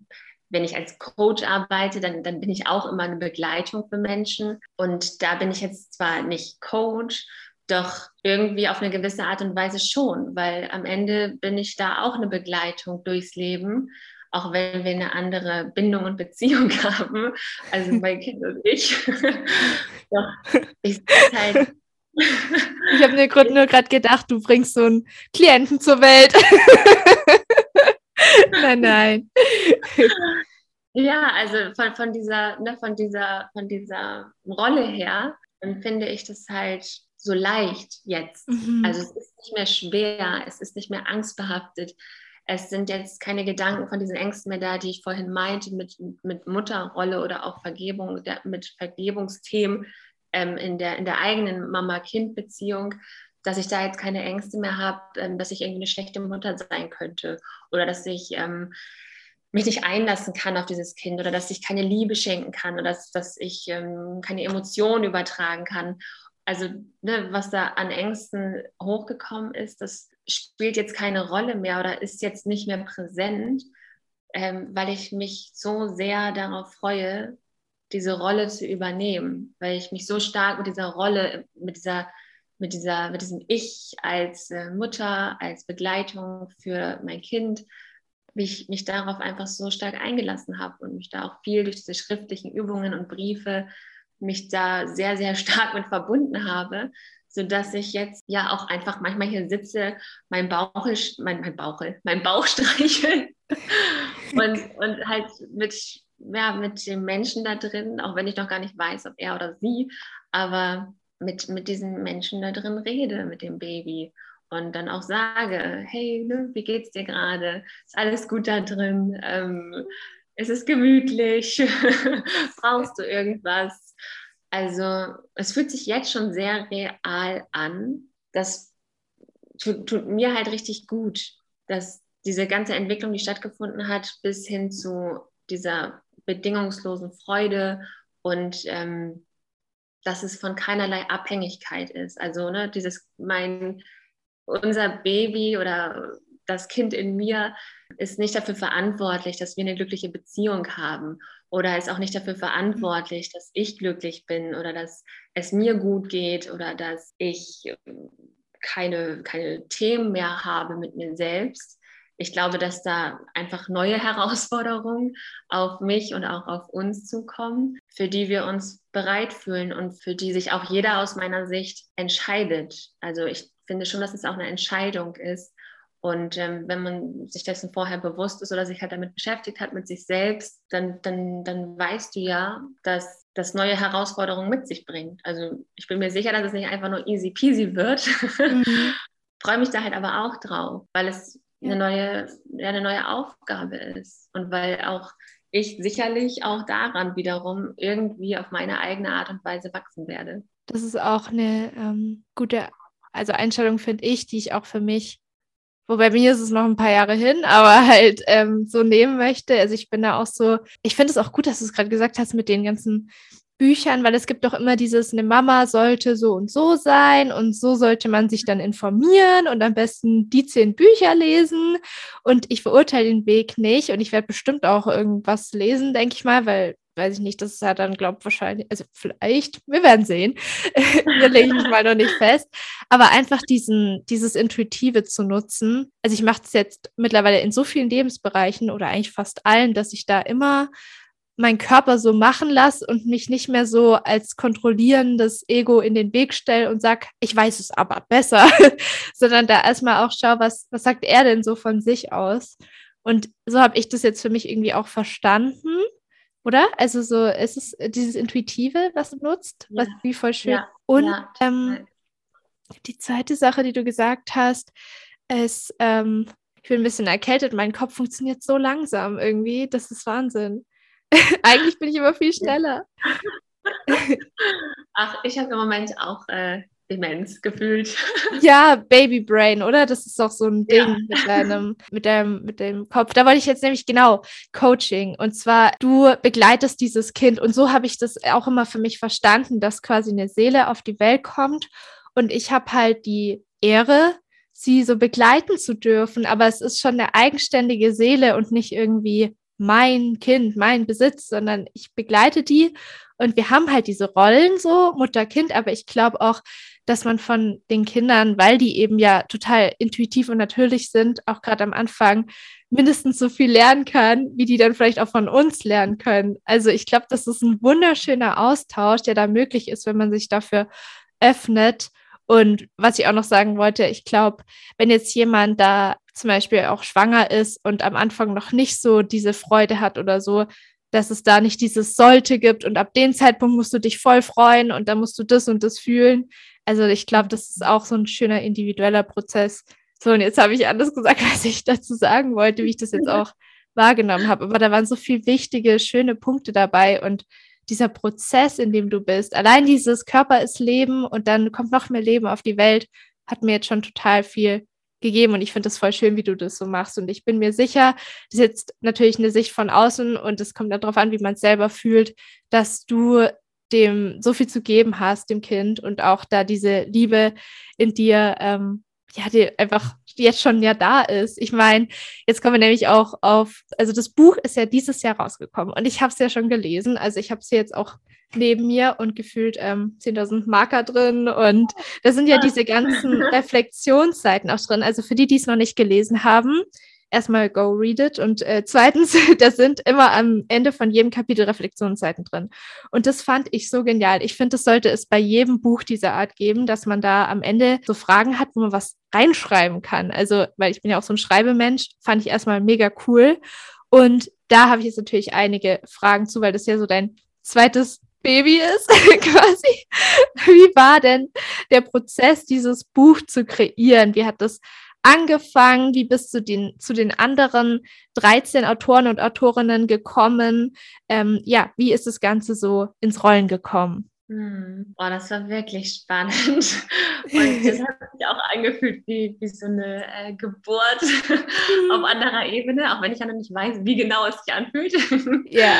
wenn ich als Coach arbeite, dann, dann bin ich auch immer eine Begleitung für Menschen. Und da bin ich jetzt zwar nicht Coach, doch irgendwie auf eine gewisse Art und Weise schon, weil am Ende bin ich da auch eine Begleitung durchs Leben, auch wenn wir eine andere Bindung und Beziehung (laughs) haben, also mein Kind und ich. (laughs) Doch, ich (laughs) halt. Ich habe mir nur gerade gedacht, du bringst so einen Klienten zur Welt. nein, nein. Ja, also von, von, dieser, ne, von, dieser, von dieser Rolle her dann finde ich das halt so leicht jetzt. Mhm. Also es ist nicht mehr schwer, es ist nicht mehr angstbehaftet. Es sind jetzt keine Gedanken von diesen Ängsten mehr da, die ich vorhin meinte, mit, mit Mutterrolle oder auch Vergebung, mit Vergebungsthemen ähm, in, der, in der eigenen Mama-Kind-Beziehung, dass ich da jetzt keine Ängste mehr habe, ähm, dass ich irgendwie eine schlechte Mutter sein könnte oder dass ich ähm, mich nicht einlassen kann auf dieses Kind oder dass ich keine Liebe schenken kann oder dass, dass ich ähm, keine Emotionen übertragen kann. Also ne, was da an Ängsten hochgekommen ist, das spielt jetzt keine Rolle mehr oder ist jetzt nicht mehr präsent, ähm, weil ich mich so sehr darauf freue, diese Rolle zu übernehmen, weil ich mich so stark mit dieser Rolle, mit dieser mit, dieser, mit diesem Ich als äh, Mutter, als Begleitung für mein Kind mich, mich darauf einfach so stark eingelassen habe und mich da auch viel durch diese schriftlichen Übungen und Briefe mich da sehr, sehr stark mit verbunden habe, sodass ich jetzt ja auch einfach manchmal hier sitze, mein Bauch, mein, mein Bauch, mein Bauch (laughs) streichel und, und halt mit, ja, mit dem Menschen da drin, auch wenn ich noch gar nicht weiß, ob er oder sie, aber mit, mit diesem Menschen da drin rede, mit dem Baby und dann auch sage, hey, ne, wie geht's dir gerade? Ist alles gut da drin? Ähm, ist es gemütlich? (laughs) Brauchst du irgendwas? Also es fühlt sich jetzt schon sehr real an. Das tut, tut mir halt richtig gut, dass diese ganze Entwicklung, die stattgefunden hat, bis hin zu dieser bedingungslosen Freude und ähm, dass es von keinerlei Abhängigkeit ist. Also ne, dieses mein unser Baby oder das Kind in mir ist nicht dafür verantwortlich, dass wir eine glückliche Beziehung haben oder ist auch nicht dafür verantwortlich, dass ich glücklich bin oder dass es mir gut geht oder dass ich keine, keine Themen mehr habe mit mir selbst. Ich glaube, dass da einfach neue (laughs) Herausforderungen auf mich und auch auf uns zukommen, für die wir uns bereit fühlen und für die sich auch jeder aus meiner Sicht entscheidet. Also ich finde schon, dass es auch eine Entscheidung ist. Und ähm, wenn man sich dessen vorher bewusst ist oder sich halt damit beschäftigt hat, mit sich selbst, dann, dann, dann weißt du ja, dass das neue Herausforderungen mit sich bringt. Also ich bin mir sicher, dass es nicht einfach nur easy peasy wird. Mhm. (laughs) Freue mich da halt aber auch drauf, weil es eine neue, ja, eine neue Aufgabe ist. Und weil auch ich sicherlich auch daran wiederum irgendwie auf meine eigene Art und Weise wachsen werde. Das ist auch eine ähm, gute also Einstellung finde ich, die ich auch für mich, wobei mir ist es noch ein paar Jahre hin, (laughs) aber halt ähm, so nehmen möchte. Also ich bin da auch so, ich finde es auch gut, dass du es gerade gesagt hast mit den ganzen Büchern, weil es gibt doch immer dieses, eine Mama sollte so und so sein und so sollte man sich dann informieren und am besten die zehn Bücher lesen. Und ich verurteile den Weg nicht und ich werde bestimmt auch irgendwas lesen, denke ich mal, weil weiß ich nicht, das ist ja dann, glaube wahrscheinlich, also vielleicht, wir werden sehen. (laughs) da lege ich mich mal noch nicht fest. Aber einfach diesen, dieses Intuitive zu nutzen. Also ich mache es jetzt mittlerweile in so vielen Lebensbereichen oder eigentlich fast allen, dass ich da immer meinen Körper so machen lasse und mich nicht mehr so als kontrollierendes Ego in den Weg stelle und sage, ich weiß es aber besser, (laughs) sondern da erstmal auch schaue, was, was sagt er denn so von sich aus. Und so habe ich das jetzt für mich irgendwie auch verstanden oder? Also so, es ist dieses Intuitive, was du nutzt, ja. was wie voll schön. Ja. Und ja. Ähm, die zweite Sache, die du gesagt hast, ist, ähm, ich bin ein bisschen erkältet, mein Kopf funktioniert so langsam irgendwie, das ist Wahnsinn. (laughs) Eigentlich bin ich immer viel schneller. (laughs) Ach, ich habe im Moment auch äh, Demenz gefühlt. (laughs) Ja, Baby Brain, oder? Das ist doch so ein Ding ja. mit deinem, mit deinem, mit dem Kopf. Da wollte ich jetzt nämlich genau Coaching. Und zwar, du begleitest dieses Kind. Und so habe ich das auch immer für mich verstanden, dass quasi eine Seele auf die Welt kommt. Und ich habe halt die Ehre, sie so begleiten zu dürfen. Aber es ist schon eine eigenständige Seele und nicht irgendwie mein Kind, mein Besitz, sondern ich begleite die und wir haben halt diese Rollen so, Mutter, Kind, aber ich glaube auch, dass man von den Kindern, weil die eben ja total intuitiv und natürlich sind, auch gerade am Anfang, mindestens so viel lernen kann, wie die dann vielleicht auch von uns lernen können. Also ich glaube, das ist ein wunderschöner Austausch, der da möglich ist, wenn man sich dafür öffnet. Und was ich auch noch sagen wollte, ich glaube, wenn jetzt jemand da zum Beispiel auch schwanger ist und am Anfang noch nicht so diese Freude hat oder so, dass es da nicht dieses sollte gibt und ab dem Zeitpunkt musst du dich voll freuen und dann musst du das und das fühlen. Also ich glaube, das ist auch so ein schöner individueller Prozess. So, und jetzt habe ich alles gesagt, (laughs) was ich dazu sagen wollte, wie ich das jetzt auch wahrgenommen habe. Aber da waren so viele wichtige, schöne Punkte dabei und dieser Prozess, in dem du bist, allein dieses Körper ist Leben und dann kommt noch mehr Leben auf die Welt, hat mir jetzt schon total viel gegeben und ich finde es voll schön, wie du das so machst und ich bin mir sicher, das ist jetzt natürlich eine Sicht von außen und es kommt darauf an, wie man es selber fühlt, dass du dem so viel zu geben hast, dem Kind und auch da diese Liebe in dir, ähm, ja, die einfach jetzt schon ja da ist. Ich meine, jetzt kommen wir nämlich auch auf, also das Buch ist ja dieses Jahr rausgekommen und ich habe es ja schon gelesen, also ich habe es jetzt auch neben mir und gefühlt ähm, 10.000 Marker drin und da sind ja diese ganzen (laughs) Reflexionsseiten auch drin. Also für die, die es noch nicht gelesen haben, erstmal go read it und äh, zweitens, (laughs) da sind immer am Ende von jedem Kapitel Reflexionsseiten drin. Und das fand ich so genial. Ich finde, das sollte es bei jedem Buch dieser Art geben, dass man da am Ende so Fragen hat, wo man was reinschreiben kann. Also, weil ich bin ja auch so ein Schreibemensch, fand ich erstmal mega cool. Und da habe ich jetzt natürlich einige Fragen zu, weil das ja so dein zweites Baby ist, (laughs) quasi. Wie war denn der Prozess, dieses Buch zu kreieren? Wie hat das angefangen? Wie bist du den, zu den anderen 13 Autoren und Autorinnen gekommen? Ähm, ja, wie ist das Ganze so ins Rollen gekommen? Hm. Oh, das war wirklich spannend. (laughs) Und das (laughs) hat sich auch angefühlt wie, wie so eine äh, Geburt (laughs) auf anderer Ebene, auch wenn ich ja noch nicht weiß, wie genau es sich anfühlt. Ja.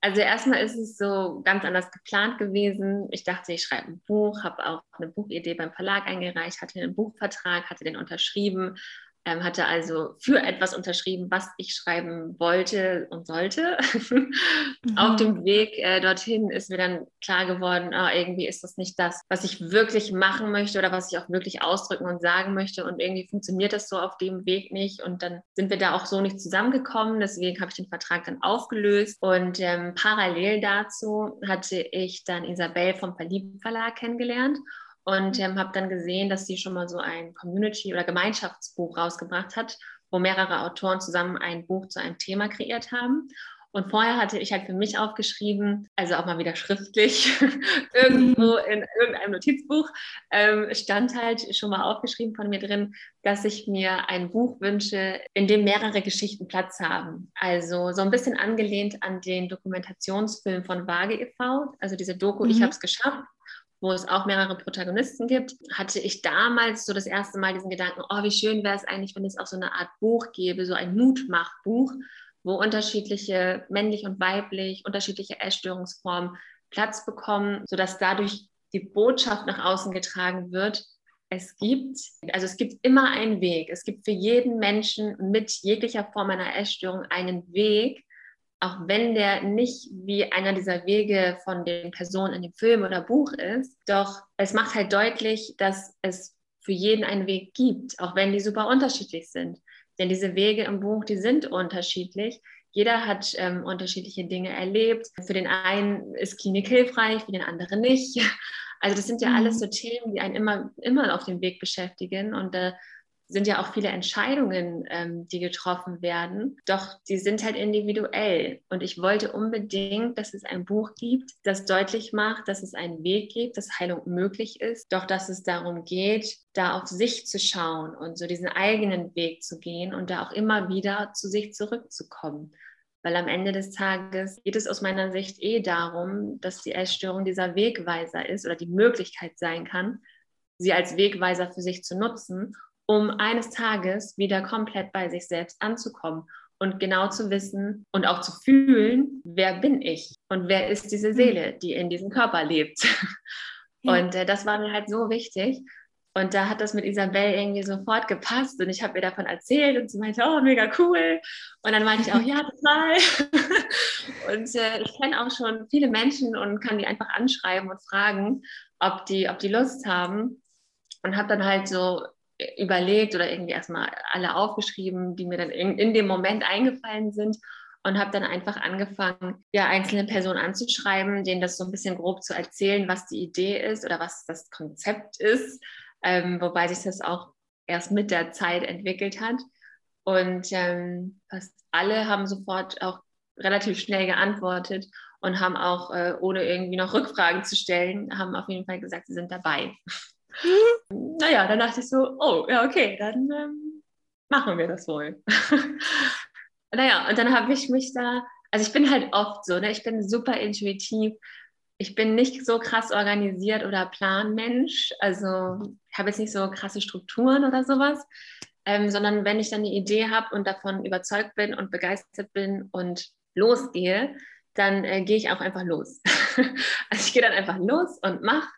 Also erstmal ist es so ganz anders geplant gewesen. Ich dachte, ich schreibe ein Buch, habe auch eine Buchidee beim Verlag eingereicht, hatte einen Buchvertrag, hatte den unterschrieben ähm, hatte also für etwas unterschrieben, was ich schreiben wollte und sollte. (laughs) mhm. Auf dem Weg äh, dorthin ist mir dann klar geworden, oh, irgendwie ist das nicht das, was ich wirklich machen möchte oder was ich auch wirklich ausdrücken und sagen möchte. Und irgendwie funktioniert das so auf dem Weg nicht. Und dann sind wir da auch so nicht zusammengekommen. Deswegen habe ich den Vertrag dann aufgelöst. Und ähm, parallel dazu hatte ich dann Isabel vom Verlieben Verlag kennengelernt und ähm, habe dann gesehen, dass sie schon mal so ein Community- oder Gemeinschaftsbuch rausgebracht hat, wo mehrere Autoren zusammen ein Buch zu einem Thema kreiert haben. Und vorher hatte ich halt für mich aufgeschrieben, also auch mal wieder schriftlich, (laughs) irgendwo in irgendeinem Notizbuch, ähm, stand halt schon mal aufgeschrieben von mir drin, dass ich mir ein Buch wünsche, in dem mehrere Geschichten Platz haben. Also so ein bisschen angelehnt an den Dokumentationsfilm von Waage e.V., also diese Doku mhm. Ich habe es geschafft, wo es auch mehrere Protagonisten gibt, hatte ich damals so das erste Mal diesen Gedanken, oh, wie schön wäre es eigentlich, wenn es auch so eine Art Buch gäbe, so ein Mutmachbuch, wo unterschiedliche männlich und weiblich, unterschiedliche Essstörungsformen Platz bekommen, sodass dadurch die Botschaft nach außen getragen wird, es gibt, also es gibt immer einen Weg. Es gibt für jeden Menschen mit jeglicher Form einer Essstörung einen Weg, auch wenn der nicht wie einer dieser Wege von den Personen in dem Film oder Buch ist, doch es macht halt deutlich, dass es für jeden einen Weg gibt, auch wenn die super unterschiedlich sind. Denn diese Wege im Buch, die sind unterschiedlich. Jeder hat ähm, unterschiedliche Dinge erlebt. Für den einen ist Klinik hilfreich, für den anderen nicht. (laughs) Also das sind ja alles mhm. so Themen, die einen immer, immer auf dem Weg beschäftigen. Und äh, sind ja auch viele Entscheidungen, ähm, die getroffen werden, doch die sind halt individuell. Und ich wollte unbedingt, dass es ein Buch gibt, das deutlich macht, dass es einen Weg gibt, dass Heilung möglich ist, doch dass es darum geht, da auf sich zu schauen und so diesen eigenen Weg zu gehen und da auch immer wieder zu sich zurückzukommen. Weil am Ende des Tages geht es aus meiner Sicht eh darum, dass die Essstörung dieser Wegweiser ist oder die Möglichkeit sein kann, sie als Wegweiser für sich zu nutzen um eines Tages wieder komplett bei sich selbst anzukommen und genau zu wissen und auch zu fühlen, wer bin ich und wer ist diese Seele, die in diesem Körper lebt. (laughs) Ja. Und äh, das war mir halt so wichtig. Und da hat das mit Isabel irgendwie sofort gepasst und ich habe ihr davon erzählt und sie meinte, oh, mega cool. Und dann meinte ich auch, ja, (laughs) total. (laughs) und äh, ich kenne auch schon viele Menschen und kann die einfach anschreiben und fragen, ob die, ob die Lust haben. und habe dann halt so überlegt oder irgendwie erstmal alle aufgeschrieben, die mir dann in, in dem Moment eingefallen sind und habe dann einfach angefangen, ja, einzelne Personen anzuschreiben, denen das so ein bisschen grob zu erzählen, was die Idee ist oder was das Konzept ist, ähm, wobei sich das auch erst mit der Zeit entwickelt hat. Und ähm, fast alle haben sofort auch relativ schnell geantwortet und haben auch, äh, ohne irgendwie noch Rückfragen zu stellen, haben auf jeden Fall gesagt, sie sind dabei. (laughs) Naja, dann dachte ich so, oh, ja, okay, dann ähm, machen wir das wohl. (laughs) naja, und dann habe ich mich da, also ich bin halt oft so, ne? ich bin super intuitiv. Ich bin nicht so krass organisiert oder Planmensch. Also ich habe jetzt nicht so krasse Strukturen oder sowas, ähm, sondern wenn ich dann eine Idee habe und davon überzeugt bin und begeistert bin und losgehe, dann äh, gehe ich auch einfach los. (laughs) also ich gehe dann einfach los und mache.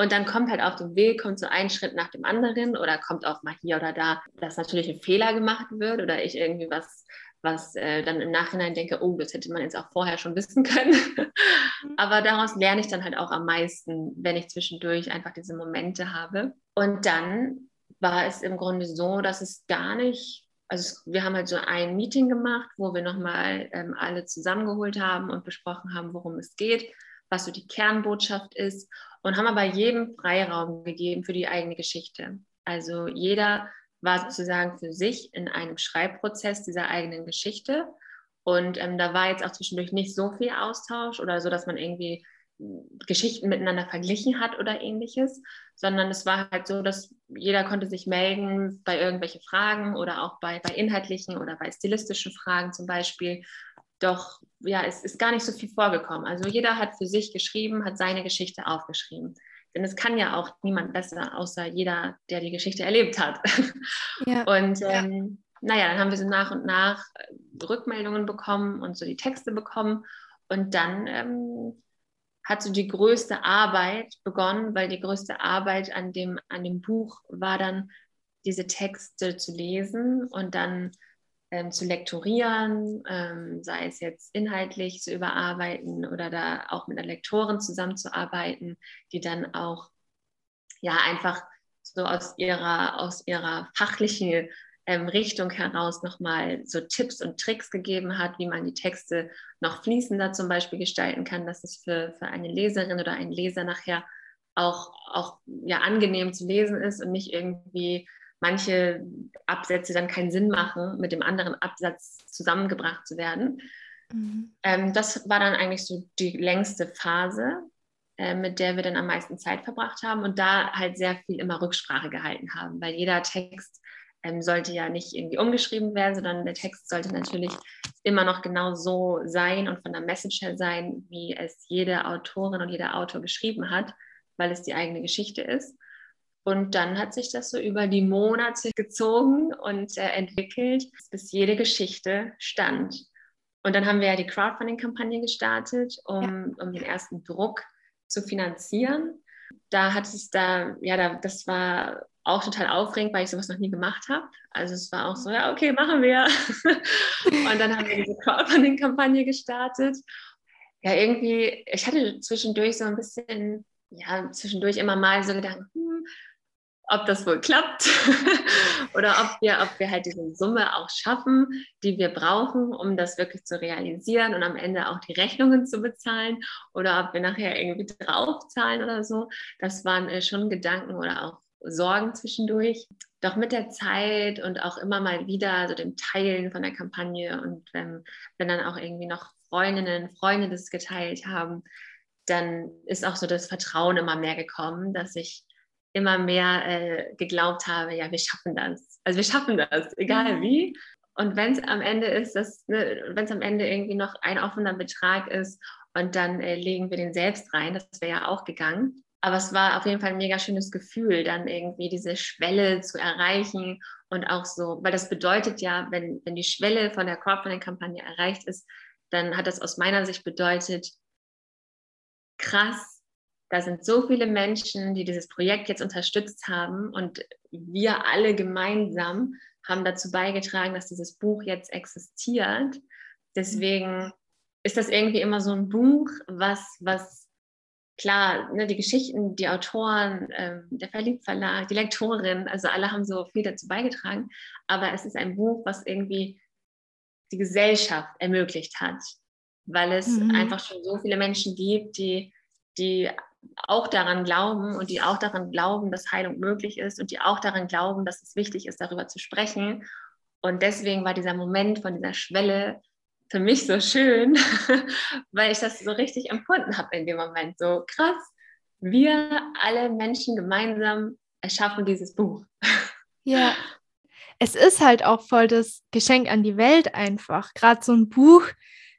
Und dann kommt halt auf dem Weg, kommt so ein Schritt nach dem anderen oder kommt auch mal hier oder da, dass natürlich ein Fehler gemacht wird oder ich irgendwie was, was äh, dann im Nachhinein denke, oh, das hätte man jetzt auch vorher schon wissen (laughs) können. Mhm. Aber daraus lerne ich dann halt auch am meisten, wenn ich zwischendurch einfach diese Momente habe. Und dann war es im Grunde so, dass es gar nicht also wir haben halt so ein Meeting gemacht, wo wir nochmal ähm, alle zusammengeholt haben und besprochen haben, worum es geht, was so die Kernbotschaft ist und haben aber jedem Freiraum gegeben für die eigene Geschichte. Also jeder war sozusagen für sich in einem Schreibprozess dieser eigenen Geschichte. Und ähm, da war jetzt auch zwischendurch nicht so viel Austausch oder so, dass man irgendwie Geschichten miteinander verglichen hat oder ähnliches, sondern es war halt so, dass jeder konnte sich melden bei irgendwelchen Fragen oder auch bei, bei inhaltlichen oder bei stilistischen Fragen zum Beispiel. Doch ja, es ist gar nicht so viel vorgekommen. Also jeder hat für sich geschrieben, hat seine Geschichte aufgeschrieben. Denn es kann ja auch niemand besser, außer jeder, der die Geschichte erlebt hat. (laughs) Ja. Und ähm, ja. naja, dann haben wir so nach und nach Rückmeldungen bekommen und so die Texte bekommen. Und dann ähm, hat so die größte Arbeit begonnen, weil die größte Arbeit an dem, an dem Buch war dann, diese Texte zu lesen und dann ähm, zu lektorieren, ähm, sei es jetzt inhaltlich zu überarbeiten oder da auch mit einer Lektorin zusammenzuarbeiten, die dann auch ja einfach so aus ihrer, aus ihrer fachlichen ähm, Richtung heraus nochmal so Tipps und Tricks gegeben hat, wie man die Texte noch fließender zum Beispiel gestalten kann, dass es für, für eine Leserin oder einen Leser nachher auch, auch ja, angenehm zu lesen ist und nicht irgendwie manche Absätze dann keinen Sinn machen, mit dem anderen Absatz zusammengebracht zu werden. Mhm. Ähm, das war dann eigentlich so die längste Phase, äh, mit der wir dann am meisten Zeit verbracht haben und da halt sehr viel immer Rücksprache gehalten haben, weil jeder Text ähm, sollte ja nicht irgendwie umgeschrieben werden, sondern der Text sollte natürlich immer noch genau so sein und von der Message her sein, wie es jede Autorin und jeder Autor geschrieben hat, weil es die eigene Geschichte ist. Und dann hat sich das so über die Monate gezogen und äh, entwickelt, bis jede Geschichte stand. Und dann haben wir ja die Crowdfunding-Kampagne gestartet, um, ja. um den ersten Druck zu finanzieren. Da hat es da, ja, da, das war auch total aufregend, weil ich sowas noch nie gemacht habe. Also es war auch so, ja, okay, machen wir. (laughs) und dann haben wir diese Crowdfunding-Kampagne gestartet. Ja, irgendwie, ich hatte zwischendurch so ein bisschen, ja, zwischendurch immer mal so gedacht, hm, ob das wohl klappt (laughs) oder ob wir, ob wir halt diese Summe auch schaffen, die wir brauchen, um das wirklich zu realisieren und am Ende auch die Rechnungen zu bezahlen oder ob wir nachher irgendwie draufzahlen oder so. Das waren äh, schon Gedanken oder auch Sorgen zwischendurch. Doch mit der Zeit und auch immer mal wieder so dem Teilen von der Kampagne und wenn, wenn dann auch irgendwie noch Freundinnen, Freunde das geteilt haben, dann ist auch so das Vertrauen immer mehr gekommen, dass ich immer mehr äh, geglaubt habe, ja, wir schaffen das. Also wir schaffen das, egal mhm. wie. Und wenn es am Ende ist, dass, ne, wenn es am Ende irgendwie noch ein offener Betrag ist und dann äh, legen wir den selbst rein, das wäre ja auch gegangen, aber es war auf jeden Fall ein mega schönes Gefühl, dann irgendwie diese Schwelle zu erreichen und auch so, weil das bedeutet ja, wenn, wenn die Schwelle von der Crowdfunding-Kampagne erreicht ist, dann hat das aus meiner Sicht bedeutet, krass, da sind so viele Menschen, die dieses Projekt jetzt unterstützt haben und wir alle gemeinsam haben dazu beigetragen, dass dieses Buch jetzt existiert. Deswegen ist das irgendwie immer so ein Buch, was, was klar, ne, die Geschichten, die Autoren, ähm, der Verliebtverlag, die Lektorin, also alle haben so viel dazu beigetragen. Aber es ist ein Buch, was irgendwie die Gesellschaft ermöglicht hat, weil es mhm. einfach schon so viele Menschen gibt, die, die auch daran glauben und die auch daran glauben, dass Heilung möglich ist und die auch daran glauben, dass es wichtig ist, darüber zu sprechen. Und deswegen war dieser Moment von dieser Schwelle für mich so schön, (laughs) weil ich das so richtig empfunden habe in dem Moment. So krass, wir alle Menschen gemeinsam erschaffen dieses Buch. (laughs) Ja, es ist halt auch voll das Geschenk an die Welt einfach. Gerade so ein Buch,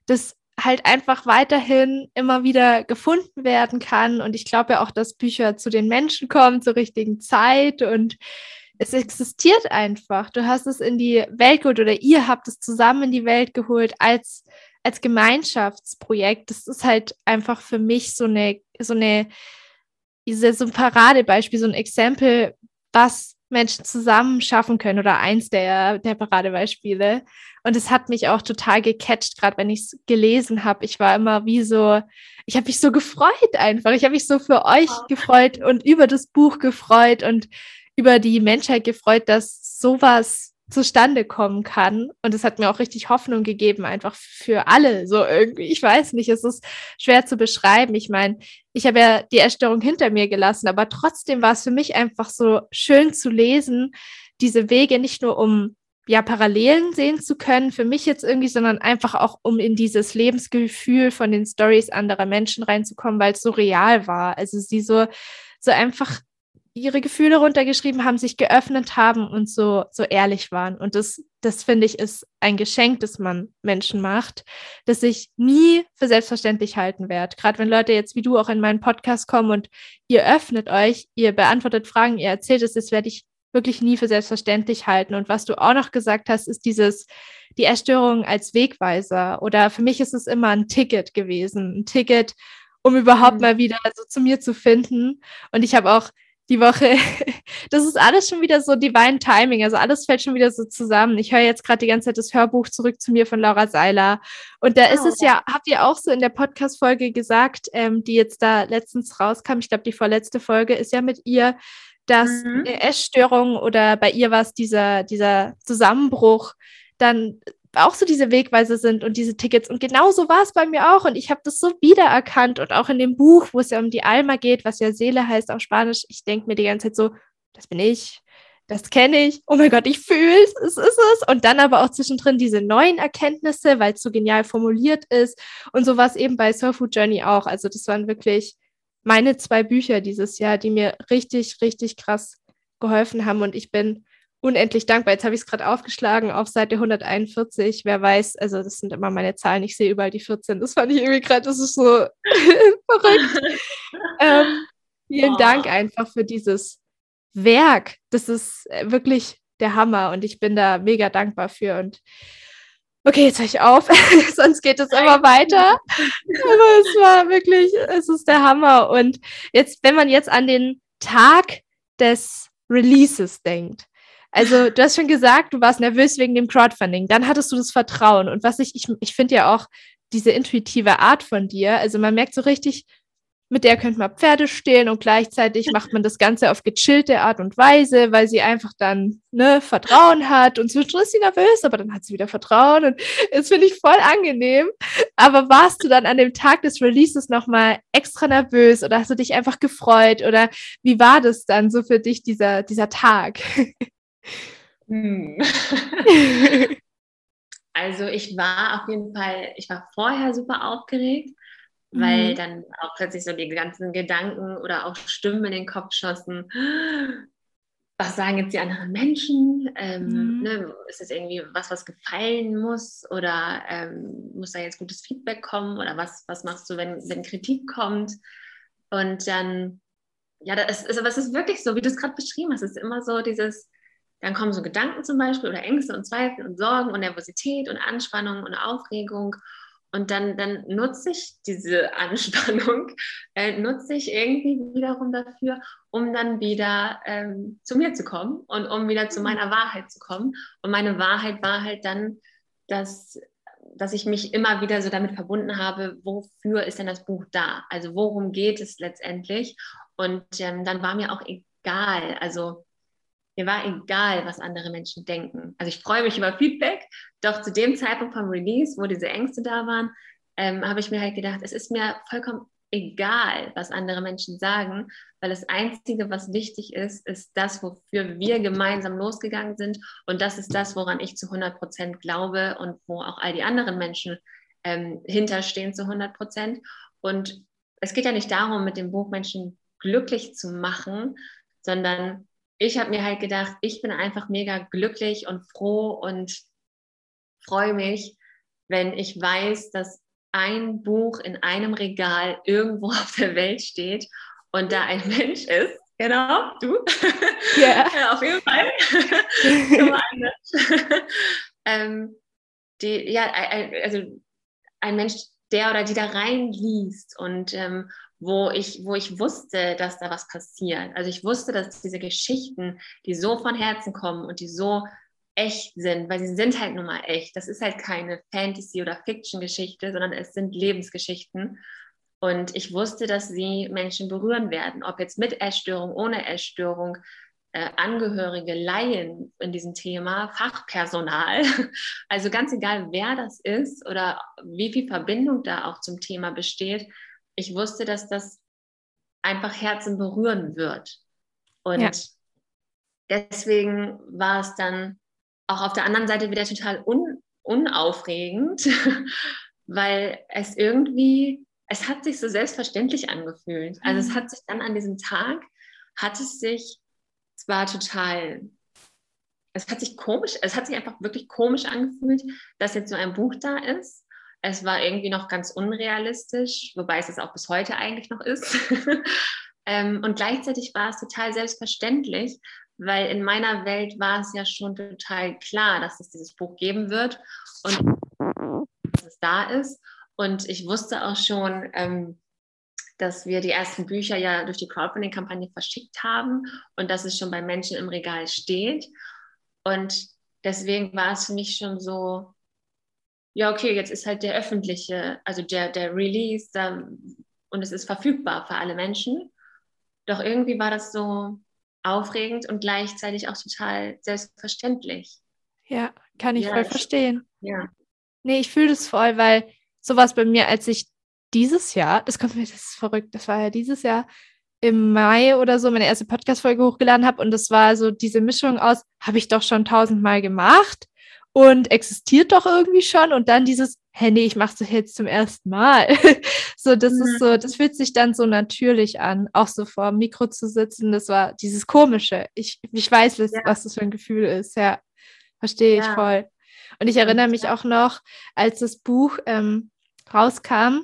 das halt einfach weiterhin immer wieder gefunden werden kann. Und ich glaube ja auch, dass Bücher zu den Menschen kommen zur richtigen Zeit und es existiert einfach. Du hast es in die Welt geholt oder ihr habt es zusammen in die Welt geholt als, als Gemeinschaftsprojekt. Das ist halt einfach für mich so eine, so eine, so ein Paradebeispiel, so ein Exempel, was Menschen zusammen schaffen können oder eins der, der Paradebeispiele. Und es hat mich auch total gecatcht, gerade wenn ich es gelesen habe. Ich war immer wie so, ich habe mich so gefreut einfach. Ich habe mich so für euch gefreut und über das Buch gefreut und über die Menschheit gefreut, dass sowas zustande kommen kann. Und es hat mir auch richtig Hoffnung gegeben, einfach für alle. So irgendwie, ich weiß nicht, es ist schwer zu beschreiben. Ich meine, ich habe ja die Erstörung hinter mir gelassen, aber trotzdem war es für mich einfach so schön zu lesen, diese Wege nicht nur um ja Parallelen sehen zu können für mich jetzt irgendwie, sondern einfach auch um in dieses Lebensgefühl von den Stories anderer Menschen reinzukommen, weil es so real war. Also sie so so einfach ihre Gefühle runtergeschrieben haben, sich geöffnet haben und so, so ehrlich waren. Und das, das finde ich, ist ein Geschenk, das man Menschen macht, das ich nie für selbstverständlich halten werde. Gerade wenn Leute jetzt wie du auch in meinen Podcast kommen und ihr öffnet euch, ihr beantwortet Fragen, ihr erzählt es, das werde ich wirklich nie für selbstverständlich halten. Und was du auch noch gesagt hast, ist dieses, die Erstörung als Wegweiser. Oder für mich ist es immer ein Ticket gewesen, ein Ticket, um überhaupt mhm. mal wieder so zu mir zu finden. Und ich habe auch die Woche. (laughs) Das ist alles schon wieder so divine Timing. Also alles fällt schon wieder so zusammen. Ich höre jetzt gerade die ganze Zeit das Hörbuch zurück zu mir von Laura Seiler. Und da ist oh, es ja, habt ihr auch so in der Podcast-Folge gesagt, ähm, die jetzt da letztens rauskam, ich glaube, die vorletzte Folge ist ja mit ihr, dass mhm. Essstörung oder bei ihr war es dieser, dieser Zusammenbruch dann auch so diese Wegweise sind und diese Tickets. Und genauso war es bei mir auch. Und ich habe das so wiedererkannt. Und auch in dem Buch, wo es ja um die Alma geht, was ja Seele heißt auf Spanisch, ich denke mir die ganze Zeit so, das bin ich, das kenne ich, oh mein Gott, ich fühle es, es ist es. Und dann aber auch zwischendrin diese neuen Erkenntnisse, weil es so genial formuliert ist. Und so war es eben bei Soul Food Journey auch. Also das waren wirklich meine zwei Bücher dieses Jahr, die mir richtig, richtig krass geholfen haben. Und ich bin unendlich dankbar. Jetzt habe ich es gerade aufgeschlagen auf Seite 141. Wer weiß, also das sind immer meine Zahlen. Ich sehe überall die 14. Das fand ich irgendwie gerade, das ist so (laughs) verrückt. (laughs) ähm, vielen oh. Dank einfach für dieses Werk. Das ist äh, wirklich der Hammer und ich bin da mega dankbar für. Und okay, jetzt höre ich auf, (laughs) sonst geht es immer weiter. Aber es war wirklich, es ist der Hammer. Und jetzt, wenn man jetzt an den Tag des Releases denkt, also du hast schon gesagt, du warst nervös wegen dem Crowdfunding. Dann hattest du das Vertrauen. Und was ich, ich, ich finde ja auch diese intuitive Art von dir, also man merkt so richtig, mit der könnte man Pferde stehlen und gleichzeitig (laughs) macht man das Ganze auf gechillte Art und Weise, weil sie einfach dann ne, Vertrauen hat und zwischendurch ist sie nervös, aber dann hat sie wieder Vertrauen und das finde ich voll angenehm. Aber warst du dann an dem Tag des Releases nochmal extra nervös oder hast du dich einfach gefreut oder wie war das dann so für dich, dieser, dieser Tag? (laughs) Hm. (laughs) also ich war auf jeden Fall, ich war vorher super aufgeregt, mhm. weil dann auch plötzlich so die ganzen Gedanken oder auch Stimmen in den Kopf schossen. Was sagen jetzt die anderen Menschen? Ähm, mhm. ne, ist es irgendwie was, was gefallen muss? Oder ähm, muss da jetzt gutes Feedback kommen? Oder was, was machst du, wenn, wenn Kritik kommt? Und dann, ja, das ist, aber es ist wirklich so, wie du es gerade beschrieben hast. Es ist immer so dieses, dann kommen so Gedanken zum Beispiel oder Ängste und Zweifel und Sorgen und Nervosität und Anspannung und Aufregung. Und dann, dann nutze ich diese (laughs) Anspannung, äh, nutze ich irgendwie wiederum dafür, um dann wieder ähm, zu mir zu kommen und um wieder zu mhm. meiner Wahrheit zu kommen. Und meine Wahrheit war halt dann, dass dass ich mich immer wieder so damit verbunden habe, wofür ist denn das Buch da? Also worum geht es letztendlich? Und ähm, dann war mir auch egal, also mir war egal, was andere Menschen denken. Also ich freue mich über Feedback, doch zu dem Zeitpunkt vom Release, wo diese Ängste da waren, ähm, habe ich mir halt gedacht, es ist mir vollkommen egal, was andere Menschen sagen, weil das Einzige, was wichtig ist, ist das, wofür wir gemeinsam losgegangen sind. Und das ist das, woran ich zu 100 Prozent glaube und wo auch all die anderen Menschen ähm, hinterstehen zu 100 Prozent. Und es geht ja nicht darum, mit dem Buch Menschen glücklich zu machen, sondern ich habe mir halt gedacht, ich bin einfach mega glücklich und froh und freue mich, wenn ich weiß, dass ein Buch in einem Regal irgendwo (laughs) auf der Welt steht und da ein Mensch ist. Genau, du. Ja, (laughs) ja auf jeden Fall. (laughs) ähm, die, ja, also ein Mensch, der oder die da reinliest und ähm, wo ich, wo ich wusste, dass da was passiert. Also ich wusste, dass diese Geschichten, die so von Herzen kommen und die so echt sind, weil sie sind halt nun mal echt. Das ist halt keine Fantasy- oder Fiction-Geschichte, sondern es sind Lebensgeschichten. Und ich wusste, dass sie Menschen berühren werden, ob jetzt mit Essstörung, ohne Essstörung, äh, Angehörige, Laien in diesem Thema, Fachpersonal. (laughs) Also ganz egal, wer das ist oder wie viel Verbindung da auch zum Thema besteht. Ich wusste, dass das einfach Herzen berühren wird. Und ja. deswegen war es dann auch auf der anderen Seite wieder total un, unaufregend, (laughs) weil es irgendwie, es hat sich so selbstverständlich angefühlt. Also es mhm. hat sich dann an diesem Tag, hat es sich zwar total, es hat sich komisch, es hat sich einfach wirklich komisch angefühlt, dass jetzt so ein Buch da ist. Es war irgendwie noch ganz unrealistisch, wobei es es auch bis heute eigentlich noch ist. (laughs) ähm, und gleichzeitig war es total selbstverständlich, weil in meiner Welt war es ja schon total klar, dass es dieses Buch geben wird und dass es da ist. Und ich wusste auch schon, ähm, dass wir die ersten Bücher ja durch die Crowdfunding-Kampagne verschickt haben und dass es schon bei Menschen im Regal steht. Und deswegen war es für mich schon so, ja, okay, jetzt ist halt der öffentliche, also der, der Release da, und es ist verfügbar für alle Menschen. Doch irgendwie war das so, aufregend und gleichzeitig auch total selbstverständlich. Ja, kann ich ja, voll verstehen. Ja. Nee, ich fühle das voll, weil sowas bei mir, als ich dieses Jahr, das kommt mir, das ist verrückt, das war ja dieses Jahr im Mai oder so meine erste Podcast-Folge hochgeladen habe und das war so diese Mischung aus, habe ich doch schon tausendmal gemacht und existiert doch irgendwie schon und dann dieses, hä, nee, ich mache es jetzt zum ersten Mal. (laughs) so, das mhm. ist so, das fühlt sich dann so natürlich an, auch so vor dem Mikro zu sitzen. Das war dieses Komische. Ich, ich weiß, ja. was das für ein Gefühl ist. Ja, verstehe ja. ich voll. Und ich erinnere mich auch noch, als das Buch ähm, rauskam,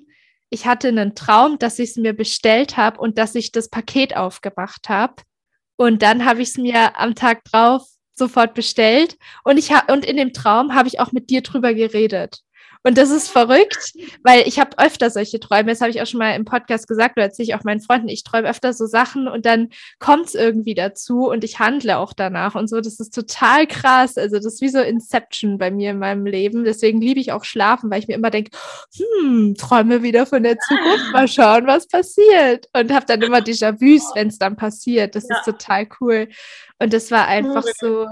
ich hatte einen Traum, dass ich es mir bestellt habe und dass ich das Paket aufgemacht habe. Und dann habe ich es mir am Tag drauf sofort bestellt und ich habe und in dem Traum habe ich auch mit dir drüber geredet. Und das ist verrückt, weil ich habe öfter solche Träume. Das habe ich auch schon mal im Podcast gesagt, oder erzähle ich auch meinen Freunden. Ich träume öfter so Sachen und dann kommt es irgendwie dazu und ich handle auch danach und so. Das ist total krass. Also das ist wie so Inception bei mir in meinem Leben. Deswegen liebe ich auch Schlafen, weil ich mir immer denke, hm, träume wieder von der Zukunft, mal schauen, was passiert. Und habe dann immer Déjà-vus, wenn es dann passiert. Das ja. ist total cool. Und das war einfach so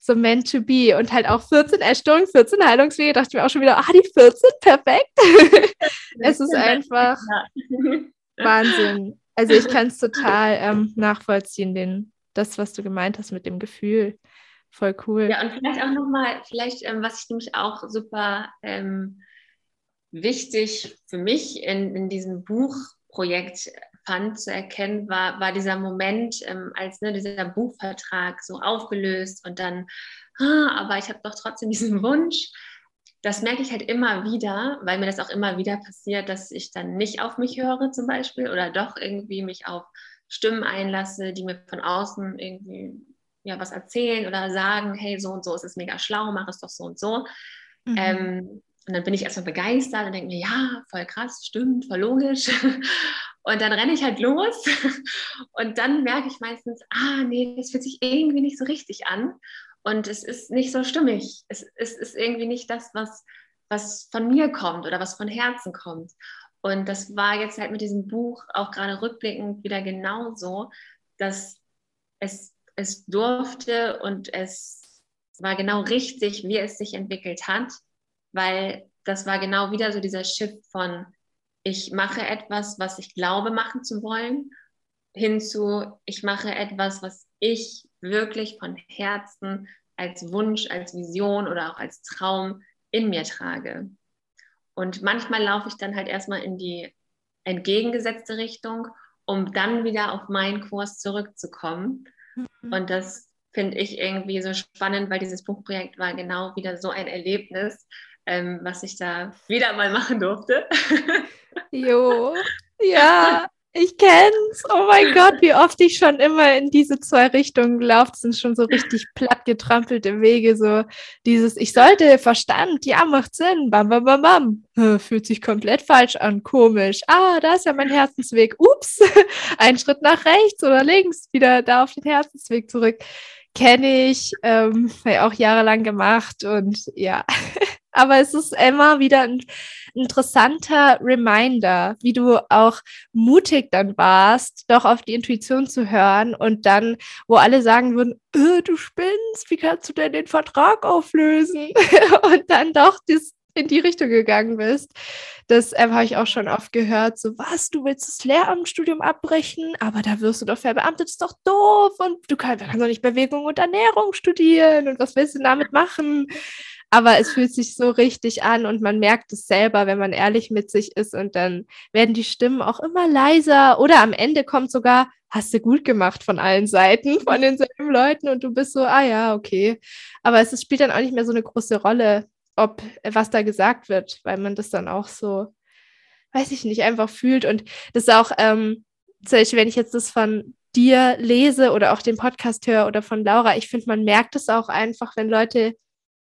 so meant to be und halt auch 14 Essstörungen, 14 Heilungswege, dachte ich mir auch schon wieder, ah, die 14, perfekt. (laughs) es ist einfach (laughs) Wahnsinn. Also ich kann es total ähm, nachvollziehen, den, das, was du gemeint hast mit dem Gefühl. Voll cool. Ja, und vielleicht auch nochmal, vielleicht, ähm, was ich nämlich auch super ähm, wichtig für mich in, in diesem Buchprojekt fand zu erkennen, war, war dieser Moment, ähm, als ne, dieser Buchvertrag so aufgelöst und dann, ah, aber ich habe doch trotzdem diesen Wunsch. Das merke ich halt immer wieder, weil mir das auch immer wieder passiert, dass ich dann nicht auf mich höre zum Beispiel oder doch irgendwie mich auf Stimmen einlasse, die mir von außen irgendwie ja, was erzählen oder sagen, hey, so und so ist es mega schlau, mach es doch so und so. Mhm. Ähm, und dann bin ich erstmal begeistert und denke mir, ja, voll krass, stimmt, voll logisch. (laughs) Und dann renne ich halt los (laughs) und dann merke ich meistens, ah, nee, das fühlt sich irgendwie nicht so richtig an und es ist nicht so stimmig. Es, es ist irgendwie nicht das, was, was von mir kommt oder was von Herzen kommt. Und das war jetzt halt mit diesem Buch auch gerade rückblickend wieder genauso, dass es, es durfte und es war genau richtig, wie es sich entwickelt hat, weil das war genau wieder so dieser Shift von, ich mache etwas, was ich glaube machen zu wollen, hinzu, ich mache etwas, was ich wirklich von Herzen als Wunsch, als Vision oder auch als Traum in mir trage. Und manchmal laufe ich dann halt erstmal in die entgegengesetzte Richtung, um dann wieder auf meinen Kurs zurückzukommen. Mhm. Und das finde ich irgendwie so spannend, weil dieses Buchprojekt war genau wieder so ein Erlebnis, ähm, was ich da wieder mal machen durfte. (laughs) Jo, ja, ich kenn's. Oh mein Gott, wie oft ich schon immer in diese zwei Richtungen gelaufen sind, schon so richtig platt getrampelte Wege, so dieses, ich sollte Verstand, ja, macht Sinn, bam, bam, bam, bam. Fühlt sich komplett falsch an, komisch. Ah, da ist ja mein Herzensweg. Ups, (laughs) ein Schritt nach rechts oder links, wieder da auf den Herzensweg zurück. Kenne ich, ähm, auch jahrelang gemacht und ja. (laughs) aber es ist immer wieder ein interessanter Reminder, wie du auch mutig dann warst, doch auf die Intuition zu hören und dann, wo alle sagen würden, äh, du spinnst, wie kannst du denn den Vertrag auflösen? (laughs) und dann doch das in die Richtung gegangen bist. Das äh, habe ich auch schon oft gehört. So, was, du willst das Lehramtsstudium abbrechen, aber da wirst du doch verbeamtet, das ist doch doof und du kannst, kannst doch nicht Bewegung und Ernährung studieren und was willst du damit machen? Aber es fühlt sich so richtig an und man merkt es selber, wenn man ehrlich mit sich ist und dann werden die Stimmen auch immer leiser oder am Ende kommt sogar, hast du gut gemacht von allen Seiten, von denselben Leuten und du bist so, ah ja, okay. Aber es spielt dann auch nicht mehr so eine große Rolle, ob was da gesagt wird, weil man das dann auch so, weiß ich nicht, einfach fühlt und das auch, ähm, zum Beispiel, wenn ich jetzt das von dir lese oder auch den Podcast höre oder von Laura, ich finde, man merkt es auch einfach, wenn Leute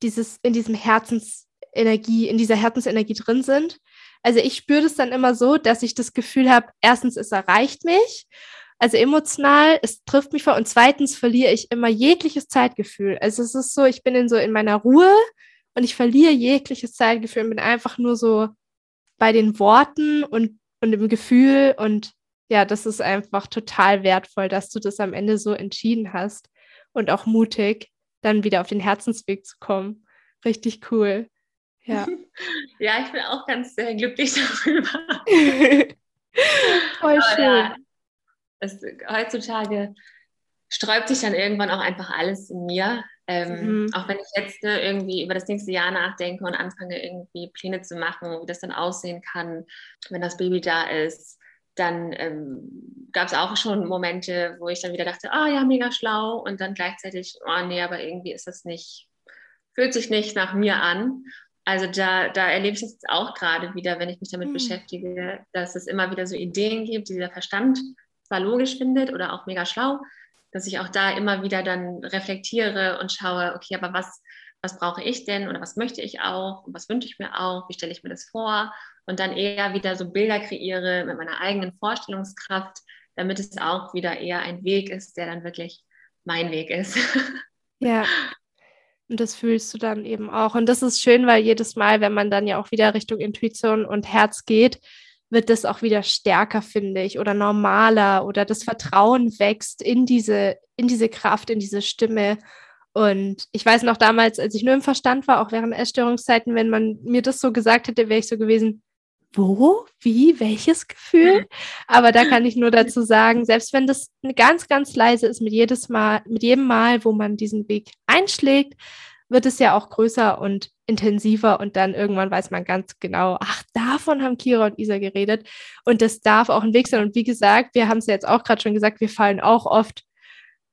dieses, in diesem Herzensenergie, in dieser Herzensenergie drin sind. Also ich spüre das dann immer so, dass ich das Gefühl habe, erstens, es erreicht mich, also emotional, es trifft mich vor und zweitens verliere ich immer jegliches Zeitgefühl. Also es ist so, ich bin in so in meiner Ruhe und ich verliere jegliches Zeitgefühl und bin einfach nur so bei den Worten und, und im Gefühl und ja, das ist einfach total wertvoll, dass du das am Ende so entschieden hast und auch mutig dann wieder auf den Herzensweg zu kommen. Richtig cool. Ja. (laughs) Ja, ich bin auch ganz sehr glücklich (laughs) darüber. Voll schön. Ja, es, heutzutage sträubt sich dann irgendwann auch einfach alles in mir. Ähm, mhm. Auch wenn ich jetzt ne, irgendwie über das nächste Jahr nachdenke und anfange, irgendwie Pläne zu machen, wie das dann aussehen kann, wenn das Baby da ist dann ähm, gab es auch schon Momente, wo ich dann wieder dachte, ah ja, mega schlau und dann gleichzeitig, oh nee, aber irgendwie ist das nicht, fühlt sich nicht nach mir an. Also da, da erlebe ich es jetzt auch gerade wieder, wenn ich mich damit mhm. beschäftige, dass es immer wieder so Ideen gibt, die der Verstand zwar logisch findet oder auch mega schlau, dass ich auch da immer wieder dann reflektiere und schaue, okay, aber was, was brauche ich denn oder was möchte ich auch und was wünsche ich mir auch, wie stelle ich mir das vor und dann eher wieder so Bilder kreiere mit meiner eigenen Vorstellungskraft, damit es auch wieder eher ein Weg ist, der dann wirklich mein Weg ist. (laughs) Ja. Und das fühlst du dann eben auch. Und das ist schön, weil jedes Mal, wenn man dann ja auch wieder Richtung Intuition und Herz geht, wird das auch wieder stärker, finde ich, oder normaler oder das Vertrauen wächst in diese, in diese Kraft, in diese Stimme. Und ich weiß noch damals, als ich nur im Verstand war, auch während Essstörungszeiten, wenn man mir das so gesagt hätte, wäre ich so gewesen, wo, wie, welches Gefühl? Aber da kann ich nur dazu sagen, selbst wenn das ganz, ganz leise ist, mit jedes Mal, mit jedem Mal, wo man diesen Weg einschlägt, wird es ja auch größer und intensiver und dann irgendwann weiß man ganz genau, ach, davon haben Kira und Isa geredet und das darf auch ein Weg sein. Und wie gesagt, wir haben es ja jetzt auch gerade schon gesagt, wir fallen auch oft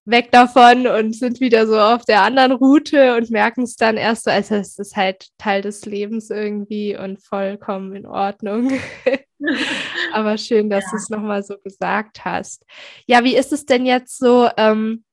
weg davon und sind wieder so auf der anderen Route und merken es dann erst so, also es ist halt Teil des Lebens irgendwie und vollkommen in Ordnung. (laughs) Aber schön, dass ja. du es nochmal so gesagt hast. Ja, wie ist es denn jetzt so ähm,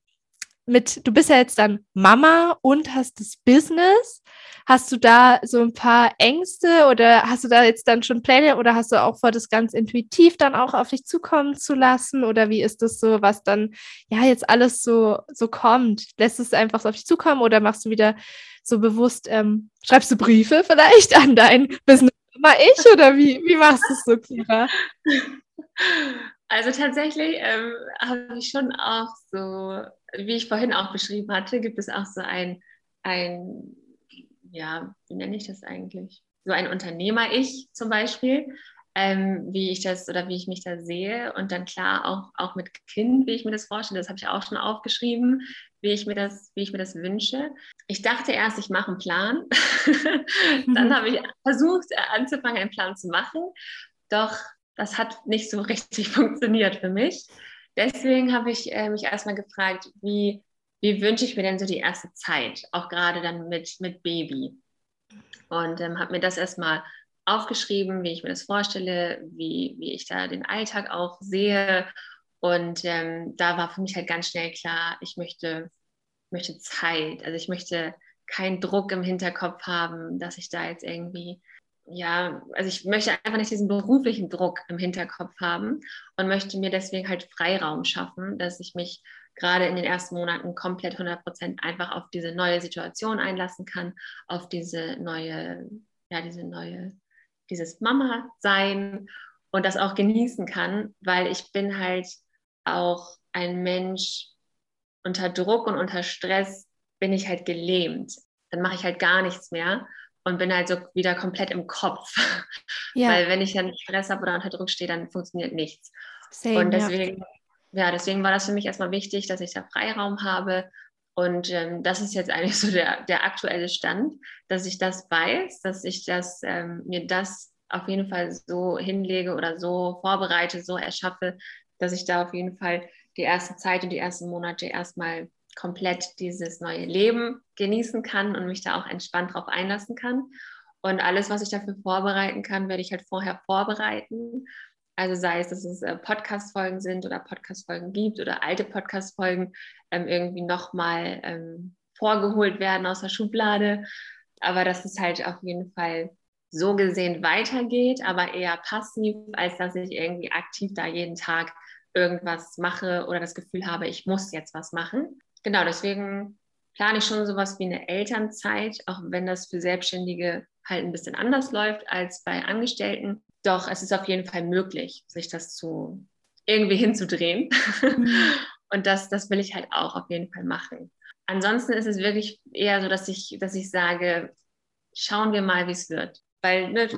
mit, du bist ja jetzt dann Mama und hast das Business. Hast du da so ein paar Ängste oder hast du da jetzt dann schon Pläne oder hast du auch vor, das ganz intuitiv dann auch auf dich zukommen zu lassen? Oder wie ist das so, was dann ja jetzt alles so, so kommt? Lässt es einfach so auf dich zukommen oder machst du wieder so bewusst, ähm, schreibst du Briefe vielleicht an dein Business immer ich oder wie, wie machst du es so, Kira? (laughs) Also tatsächlich ähm, habe ich schon auch so, wie ich vorhin auch beschrieben hatte, gibt es auch so ein, ein ja, wie nenne ich das eigentlich? So ein Unternehmer-Ich zum Beispiel, ähm, wie ich das oder wie ich mich da sehe. Und dann klar auch, auch mit Kind, wie ich mir das vorstelle. Das habe ich auch schon aufgeschrieben, wie ich mir das, wie ich mir das wünsche. Ich dachte erst, ich mache einen Plan. (laughs) dann mhm. habe ich versucht, äh, anzufangen, einen Plan zu machen. Doch das hat nicht so (laughs) richtig funktioniert für mich. Deswegen habe ich äh, mich erstmal gefragt, wie, wie wünsche ich mir denn so die erste Zeit, auch gerade dann mit, mit Baby. Und ähm, habe mir das erstmal aufgeschrieben, wie ich mir das vorstelle, wie, wie ich da den Alltag auch sehe. Und ähm, da war für mich halt ganz schnell klar, ich möchte, möchte Zeit. Also ich möchte keinen Druck im Hinterkopf haben, dass ich da jetzt irgendwie, ja, also ich möchte einfach nicht diesen beruflichen Druck im Hinterkopf haben und möchte mir deswegen halt Freiraum schaffen, dass ich mich gerade in den ersten Monaten komplett 100 Prozent einfach auf diese neue Situation einlassen kann, auf diese neue, ja, diese neue dieses Mama-Sein und das auch genießen kann, weil ich bin halt auch ein Mensch unter Druck und unter Stress bin ich halt gelähmt. Dann mache ich halt gar nichts mehr und bin halt so wieder komplett im Kopf. (laughs) Ja. Weil wenn ich dann Stress habe oder unter Druck stehe, dann funktioniert nichts. Same, und deswegen, ja. ja, deswegen war das für mich erstmal wichtig, dass ich da Freiraum habe und ähm, das ist jetzt eigentlich so der, der aktuelle Stand, dass ich das weiß, dass ich das, ähm, mir das auf jeden Fall so hinlege oder so vorbereite, so erschaffe, dass ich da auf jeden Fall die erste Zeit und die ersten Monate erstmal komplett dieses neue Leben genießen kann und mich da auch entspannt drauf einlassen kann. Und alles, was ich dafür vorbereiten kann, werde ich halt vorher vorbereiten. Also sei es, dass es äh, Podcast-Folgen sind oder Podcast-Folgen gibt oder alte Podcast-Folgen ähm, irgendwie nochmal ähm, vorgeholt werden aus der Schublade. Aber dass es halt auf jeden Fall so gesehen weitergeht, aber eher passiv, als dass ich irgendwie aktiv da jeden Tag irgendwas mache oder das Gefühl habe, ich muss jetzt was machen. Genau, deswegen plane ich schon sowas wie eine Elternzeit, auch wenn das für Selbstständige halt ein bisschen anders läuft als bei Angestellten. Doch es ist auf jeden Fall möglich, sich das zu irgendwie hinzudrehen. Mhm. (laughs) Und das, das will ich halt auch auf jeden Fall machen. Ansonsten ist es wirklich eher so, dass ich, dass ich sage, schauen wir mal, wie es wird. Weil ne,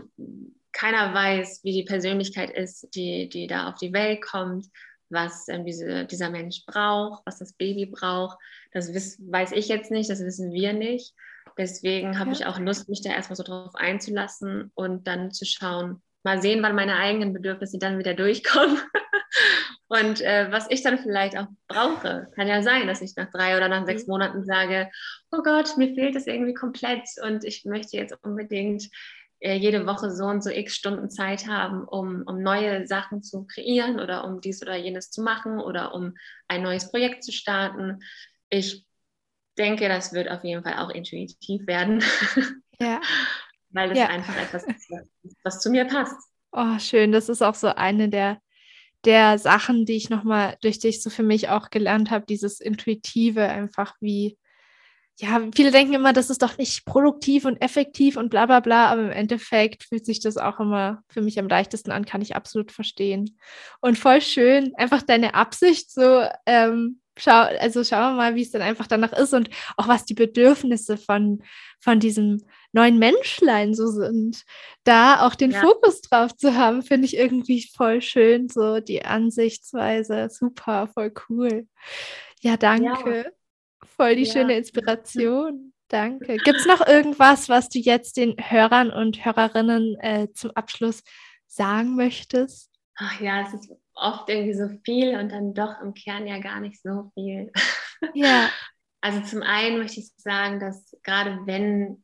keiner weiß, wie die Persönlichkeit ist, die, die da auf die Welt kommt, was ähm, diese, dieser Mensch braucht, was das Baby braucht. Das wiss, weiß ich jetzt nicht, das wissen wir nicht. Deswegen habe ja. ich auch Lust, mich da erstmal so drauf einzulassen und dann zu schauen, mal sehen, wann meine eigenen Bedürfnisse dann wieder durchkommen (laughs) und äh, was ich dann vielleicht auch brauche. Kann ja sein, dass ich nach drei oder nach sechs mhm. Monaten sage, oh Gott, mir fehlt es irgendwie komplett und ich möchte jetzt unbedingt jede Woche so und so x Stunden Zeit haben, um, um neue Sachen zu kreieren oder um dies oder jenes zu machen oder um ein neues Projekt zu starten. Ich denke, das wird auf jeden Fall auch intuitiv werden. (laughs) Ja. Weil das ja. einfach etwas ist, was zu mir passt. Oh, schön. Das ist auch so eine der, der Sachen, die ich nochmal durch dich so für mich auch gelernt habe, dieses Intuitive, einfach wie, ja, viele denken immer, das ist doch nicht produktiv und effektiv und bla bla bla, aber im Endeffekt fühlt sich das auch immer für mich am leichtesten an, kann ich absolut verstehen. Und voll schön, einfach deine Absicht so ähm, schau, also schauen wir mal, wie es dann einfach danach ist und auch was die Bedürfnisse von, von diesem neuen Menschlein so sind. Da auch den ja. Fokus drauf zu haben, finde ich irgendwie voll schön, so die Ansichtsweise, super, voll cool. Ja, danke. Ja. Voll die ja. schöne Inspiration. Danke. Gibt es noch irgendwas, was du jetzt den Hörern und Hörerinnen äh, zum Abschluss sagen möchtest? Ach ja, es ist oft irgendwie so viel und dann doch im Kern ja gar nicht so viel. Ja. (laughs) Also zum einen möchte ich sagen, dass gerade wenn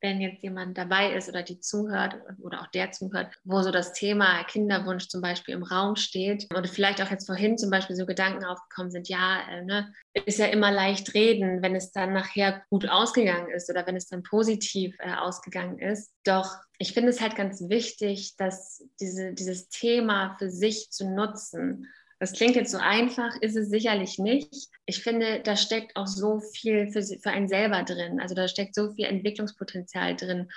wenn jetzt jemand dabei ist oder die zuhört oder auch der zuhört, wo so das Thema Kinderwunsch zum Beispiel im Raum steht oder vielleicht auch jetzt vorhin zum Beispiel so Gedanken aufgekommen sind, ja, äh, ne, ist ja immer leicht reden, wenn es dann nachher gut ausgegangen ist oder wenn es dann positiv äh, ausgegangen ist. Doch ich finde es halt ganz wichtig, dass diese, dieses Thema für sich zu nutzen Das klingt jetzt so einfach, ist es sicherlich nicht. Ich finde, da steckt auch so viel für, für einen selber drin. Also da steckt so viel Entwicklungspotenzial drin.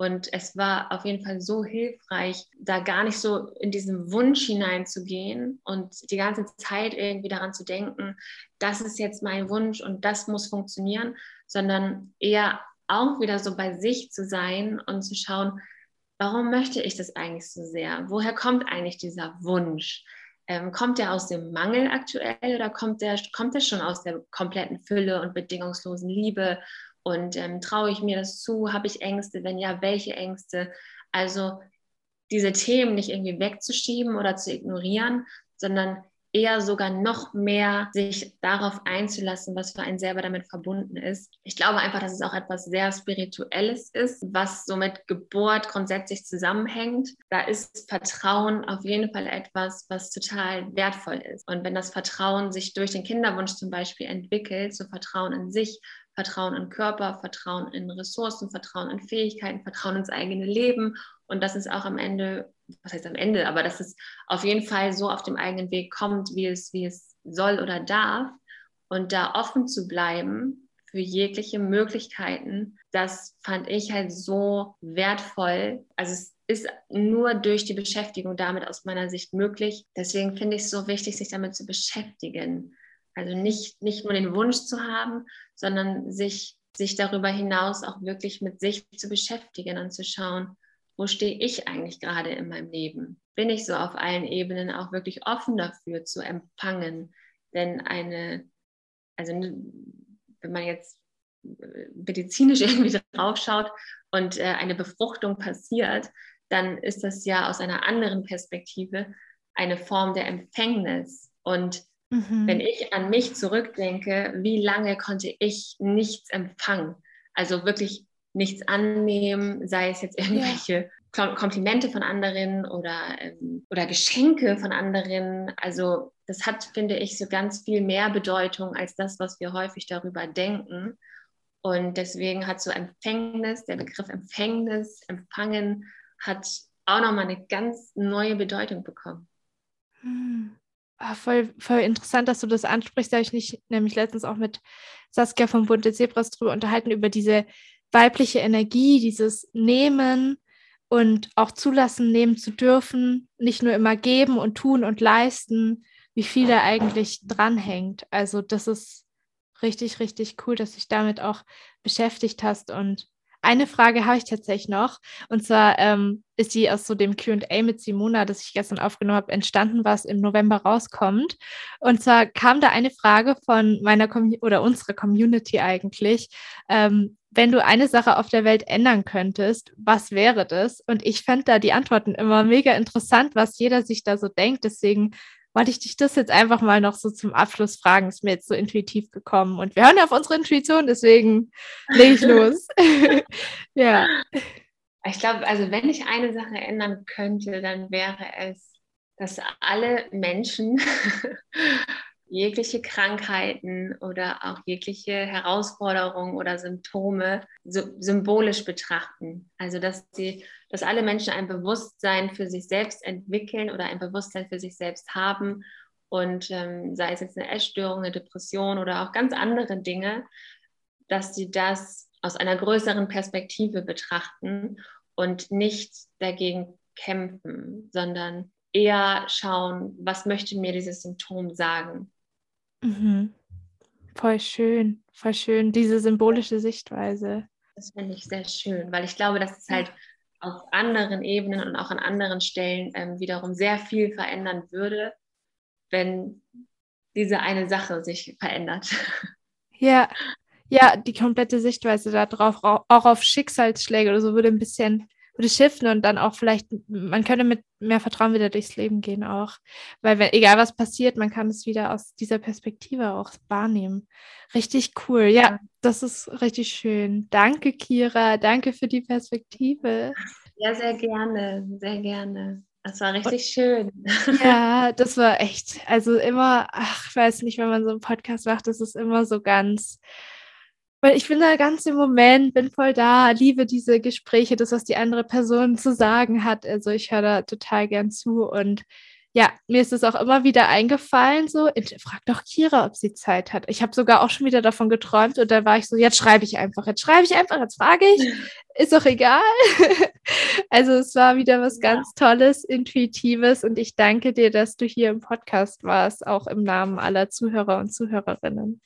Und es war auf jeden Fall so hilfreich, da gar nicht so in diesen Wunsch hineinzugehen und die ganze Zeit irgendwie daran zu denken, das ist jetzt mein Wunsch und das muss funktionieren, sondern eher auch wieder so bei sich zu sein und zu schauen, warum möchte ich das eigentlich so sehr? Woher kommt eigentlich dieser Wunsch? Ähm, kommt der aus dem Mangel aktuell oder kommt der, kommt der schon aus der kompletten Fülle und bedingungslosen Liebe? Und ähm, traue ich mir das zu? Habe ich Ängste? Wenn ja, welche Ängste? Also diese Themen nicht irgendwie wegzuschieben oder zu ignorieren, sondern eher sogar noch mehr sich darauf einzulassen, was für einen selber damit verbunden ist. Ich glaube einfach, dass es auch etwas sehr Spirituelles ist, was so mit Geburt grundsätzlich zusammenhängt. Da ist Vertrauen auf jeden Fall etwas, was total wertvoll ist. Und wenn das Vertrauen sich durch den Kinderwunsch zum Beispiel entwickelt, so Vertrauen in sich, Vertrauen in Körper, Vertrauen in Ressourcen, Vertrauen in Fähigkeiten, Vertrauen ins eigene Leben. Und das ist auch am Ende, was heißt am Ende, aber dass es auf jeden Fall so auf dem eigenen Weg kommt, wie es, wie es soll oder darf. Und da offen zu bleiben für jegliche Möglichkeiten, das fand ich halt so wertvoll. Also es ist nur durch die Beschäftigung damit aus meiner Sicht möglich. Deswegen finde ich es so wichtig, sich damit zu beschäftigen. Also nicht, nicht nur den Wunsch zu haben, sondern sich, sich darüber hinaus auch wirklich mit sich zu beschäftigen und zu schauen, wo stehe ich eigentlich gerade in meinem Leben? Bin ich so auf allen Ebenen auch wirklich offen dafür zu empfangen? Denn eine, also wenn man jetzt medizinisch (laughs) irgendwie draufschaut und äh, eine Befruchtung passiert, dann ist das ja aus einer anderen Perspektive eine Form der Empfängnis. Und Mhm. Wenn ich an mich zurückdenke, wie lange konnte ich nichts empfangen? Also wirklich nichts annehmen, sei es jetzt irgendwelche ja. Komplimente von anderen oder, ähm, oder Geschenke von anderen. Also das hat, finde ich, so ganz viel mehr Bedeutung als das, was wir häufig darüber denken. Und deswegen hat so Empfängnis, der Begriff Empfängnis, Empfangen, hat auch nochmal eine ganz neue Bedeutung bekommen. Hm. Ah, voll, voll interessant, dass du das ansprichst. Da habe ich mich nämlich letztens auch mit Saskia vom Bunte Zebras drüber unterhalten, über diese weibliche Energie, dieses Nehmen und auch zulassen, nehmen zu dürfen, nicht nur immer geben und tun und leisten, wie viel da eigentlich dranhängt. Also das ist richtig, richtig cool, dass du dich damit auch beschäftigt hast und eine Frage habe ich tatsächlich noch. Und zwar ähm, ist die aus so dem QA mit Simona, das ich gestern aufgenommen habe, entstanden, was im November rauskommt. Und zwar kam da eine Frage von meiner Com oder unserer Community eigentlich. Ähm, wenn du eine Sache auf der Welt ändern könntest, was wäre das? Und ich fand da die Antworten immer mega interessant, was jeder sich da so denkt. Deswegen wollte ich dich das jetzt einfach mal noch so zum Abschluss fragen. Ist mir jetzt so intuitiv gekommen. Und wir hören ja auf unsere Intuition, deswegen lege ich (laughs) los. (laughs) ja. Ich glaube, also wenn ich eine Sache ändern könnte, dann wäre es, dass alle Menschen jegliche Krankheiten oder auch jegliche Herausforderungen oder Symptome so symbolisch betrachten. Also dass sie, dass alle Menschen ein Bewusstsein für sich selbst entwickeln oder ein Bewusstsein für sich selbst haben und ähm, sei es jetzt eine Essstörung, eine Depression oder auch ganz andere Dinge, dass sie das aus einer größeren Perspektive betrachten und nicht dagegen kämpfen, sondern eher schauen, was möchte mir dieses Symptom sagen Mhm. Voll schön, voll schön, diese symbolische Sichtweise. Das finde ich sehr schön, weil ich glaube, dass es halt auf anderen Ebenen und auch an anderen Stellen ähm, wiederum sehr viel verändern würde, wenn diese eine Sache sich verändert. (laughs) Ja, ja, die komplette Sichtweise darauf, auch auf Schicksalsschläge oder so würde ein bisschen würde shiften und dann auch vielleicht, man könnte mit mehr Vertrauen wieder durchs Leben gehen auch. Weil wenn, egal was passiert, man kann es wieder aus dieser Perspektive auch wahrnehmen. Richtig cool. Ja, das ist richtig schön. Danke, Kira. Danke für die Perspektive. Ja, sehr gerne, sehr gerne. Das war richtig schön. (laughs) Ja, das war echt. Also immer, ach, ich weiß nicht, wenn man so einen Podcast macht, das ist immer so ganz weil ich bin da ganz im Moment, bin voll da, liebe diese Gespräche, das, was die andere Person zu sagen hat. Also ich höre da total gern zu und ja, mir ist es auch immer wieder eingefallen, so, frag doch Kira, ob sie Zeit hat. Ich habe sogar auch schon wieder davon geträumt und da war ich so, jetzt schreibe ich einfach, jetzt schreibe ich einfach, jetzt frage ich, ist doch egal. (laughs) also es war wieder was ja. ganz Tolles, Intuitives und ich danke dir, dass du hier im Podcast warst, auch im Namen aller Zuhörer und Zuhörerinnen.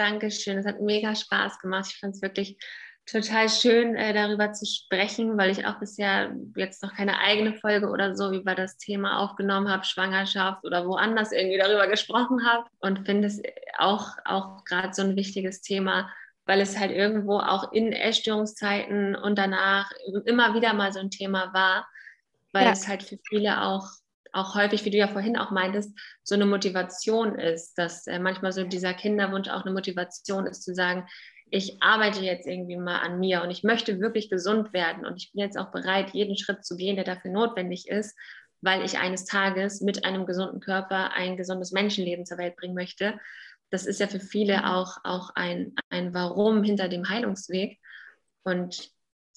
Dankeschön, es hat mega Spaß gemacht. Ich fand es wirklich total schön, äh, darüber zu sprechen, weil ich auch bisher jetzt noch keine eigene Folge oder so über das Thema aufgenommen habe, Schwangerschaft oder woanders irgendwie darüber gesprochen habe und finde es auch, auch gerade so ein wichtiges Thema, weil es halt irgendwo auch in Essstörungszeiten und danach immer wieder mal so ein Thema war, weil ja. es halt für viele auch auch häufig, wie du ja vorhin auch meintest, so eine Motivation ist, dass äh, manchmal so dieser Kinderwunsch auch eine Motivation ist, zu sagen, ich arbeite jetzt irgendwie mal an mir und ich möchte wirklich gesund werden und ich bin jetzt auch bereit, jeden Schritt zu gehen, der dafür notwendig ist, weil ich eines Tages mit einem gesunden Körper ein gesundes Menschenleben zur Welt bringen möchte. Das ist ja für viele mhm. auch, auch ein, ein Warum hinter dem Heilungsweg. Und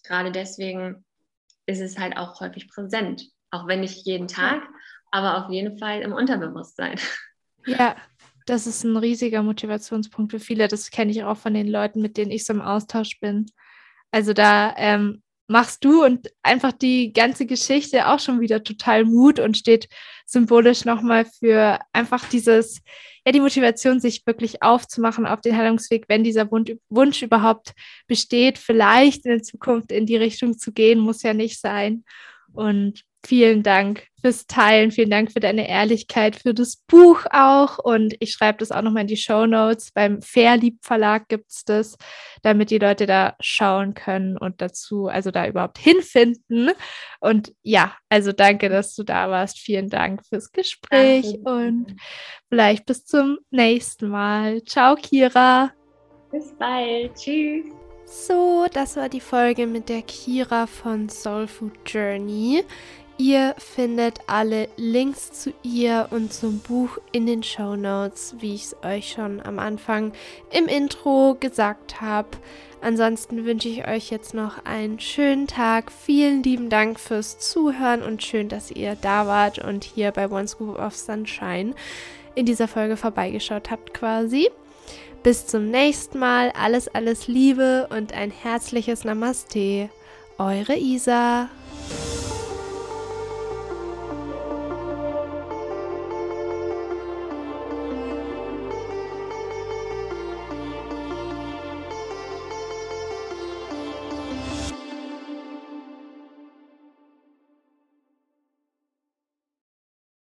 gerade deswegen ist es halt auch häufig präsent, auch wenn nicht jeden Tag, aber auf jeden Fall im Unterbewusstsein. (laughs) Ja, das ist ein riesiger Motivationspunkt für viele. Das kenne ich auch von den Leuten, mit denen ich so im Austausch bin. Also da ähm, machst du und einfach die ganze Geschichte auch schon wieder total Mut und steht symbolisch nochmal für einfach dieses, ja, die Motivation, sich wirklich aufzumachen auf den Heilungsweg, wenn dieser Wunsch überhaupt besteht, vielleicht in der Zukunft in die Richtung zu gehen, muss ja nicht sein. Und vielen Dank fürs Teilen, vielen Dank für deine Ehrlichkeit, für das Buch auch. Und ich schreibe das auch nochmal in die Show Notes. Beim Fairlieb Verlag gibt es das, damit die Leute da schauen können und dazu, also da überhaupt hinfinden. Und ja, also danke, dass du da warst. Vielen Dank fürs Gespräch danke. und vielleicht bis zum nächsten Mal. Ciao, Kira. Bis bald. Tschüss. So, das war die Folge mit der Kira von Soul Food Journey. Ihr findet alle Links zu ihr und zum Buch in den Show Notes, wie ich es euch schon am Anfang im Intro gesagt habe. Ansonsten wünsche ich euch jetzt noch einen schönen Tag. Vielen lieben Dank fürs Zuhören und schön, dass ihr da wart und hier bei One Scoop of Sunshine in dieser Folge vorbeigeschaut habt quasi. Bis zum nächsten Mal. Alles, alles Liebe und ein herzliches Namaste. Eure Isa.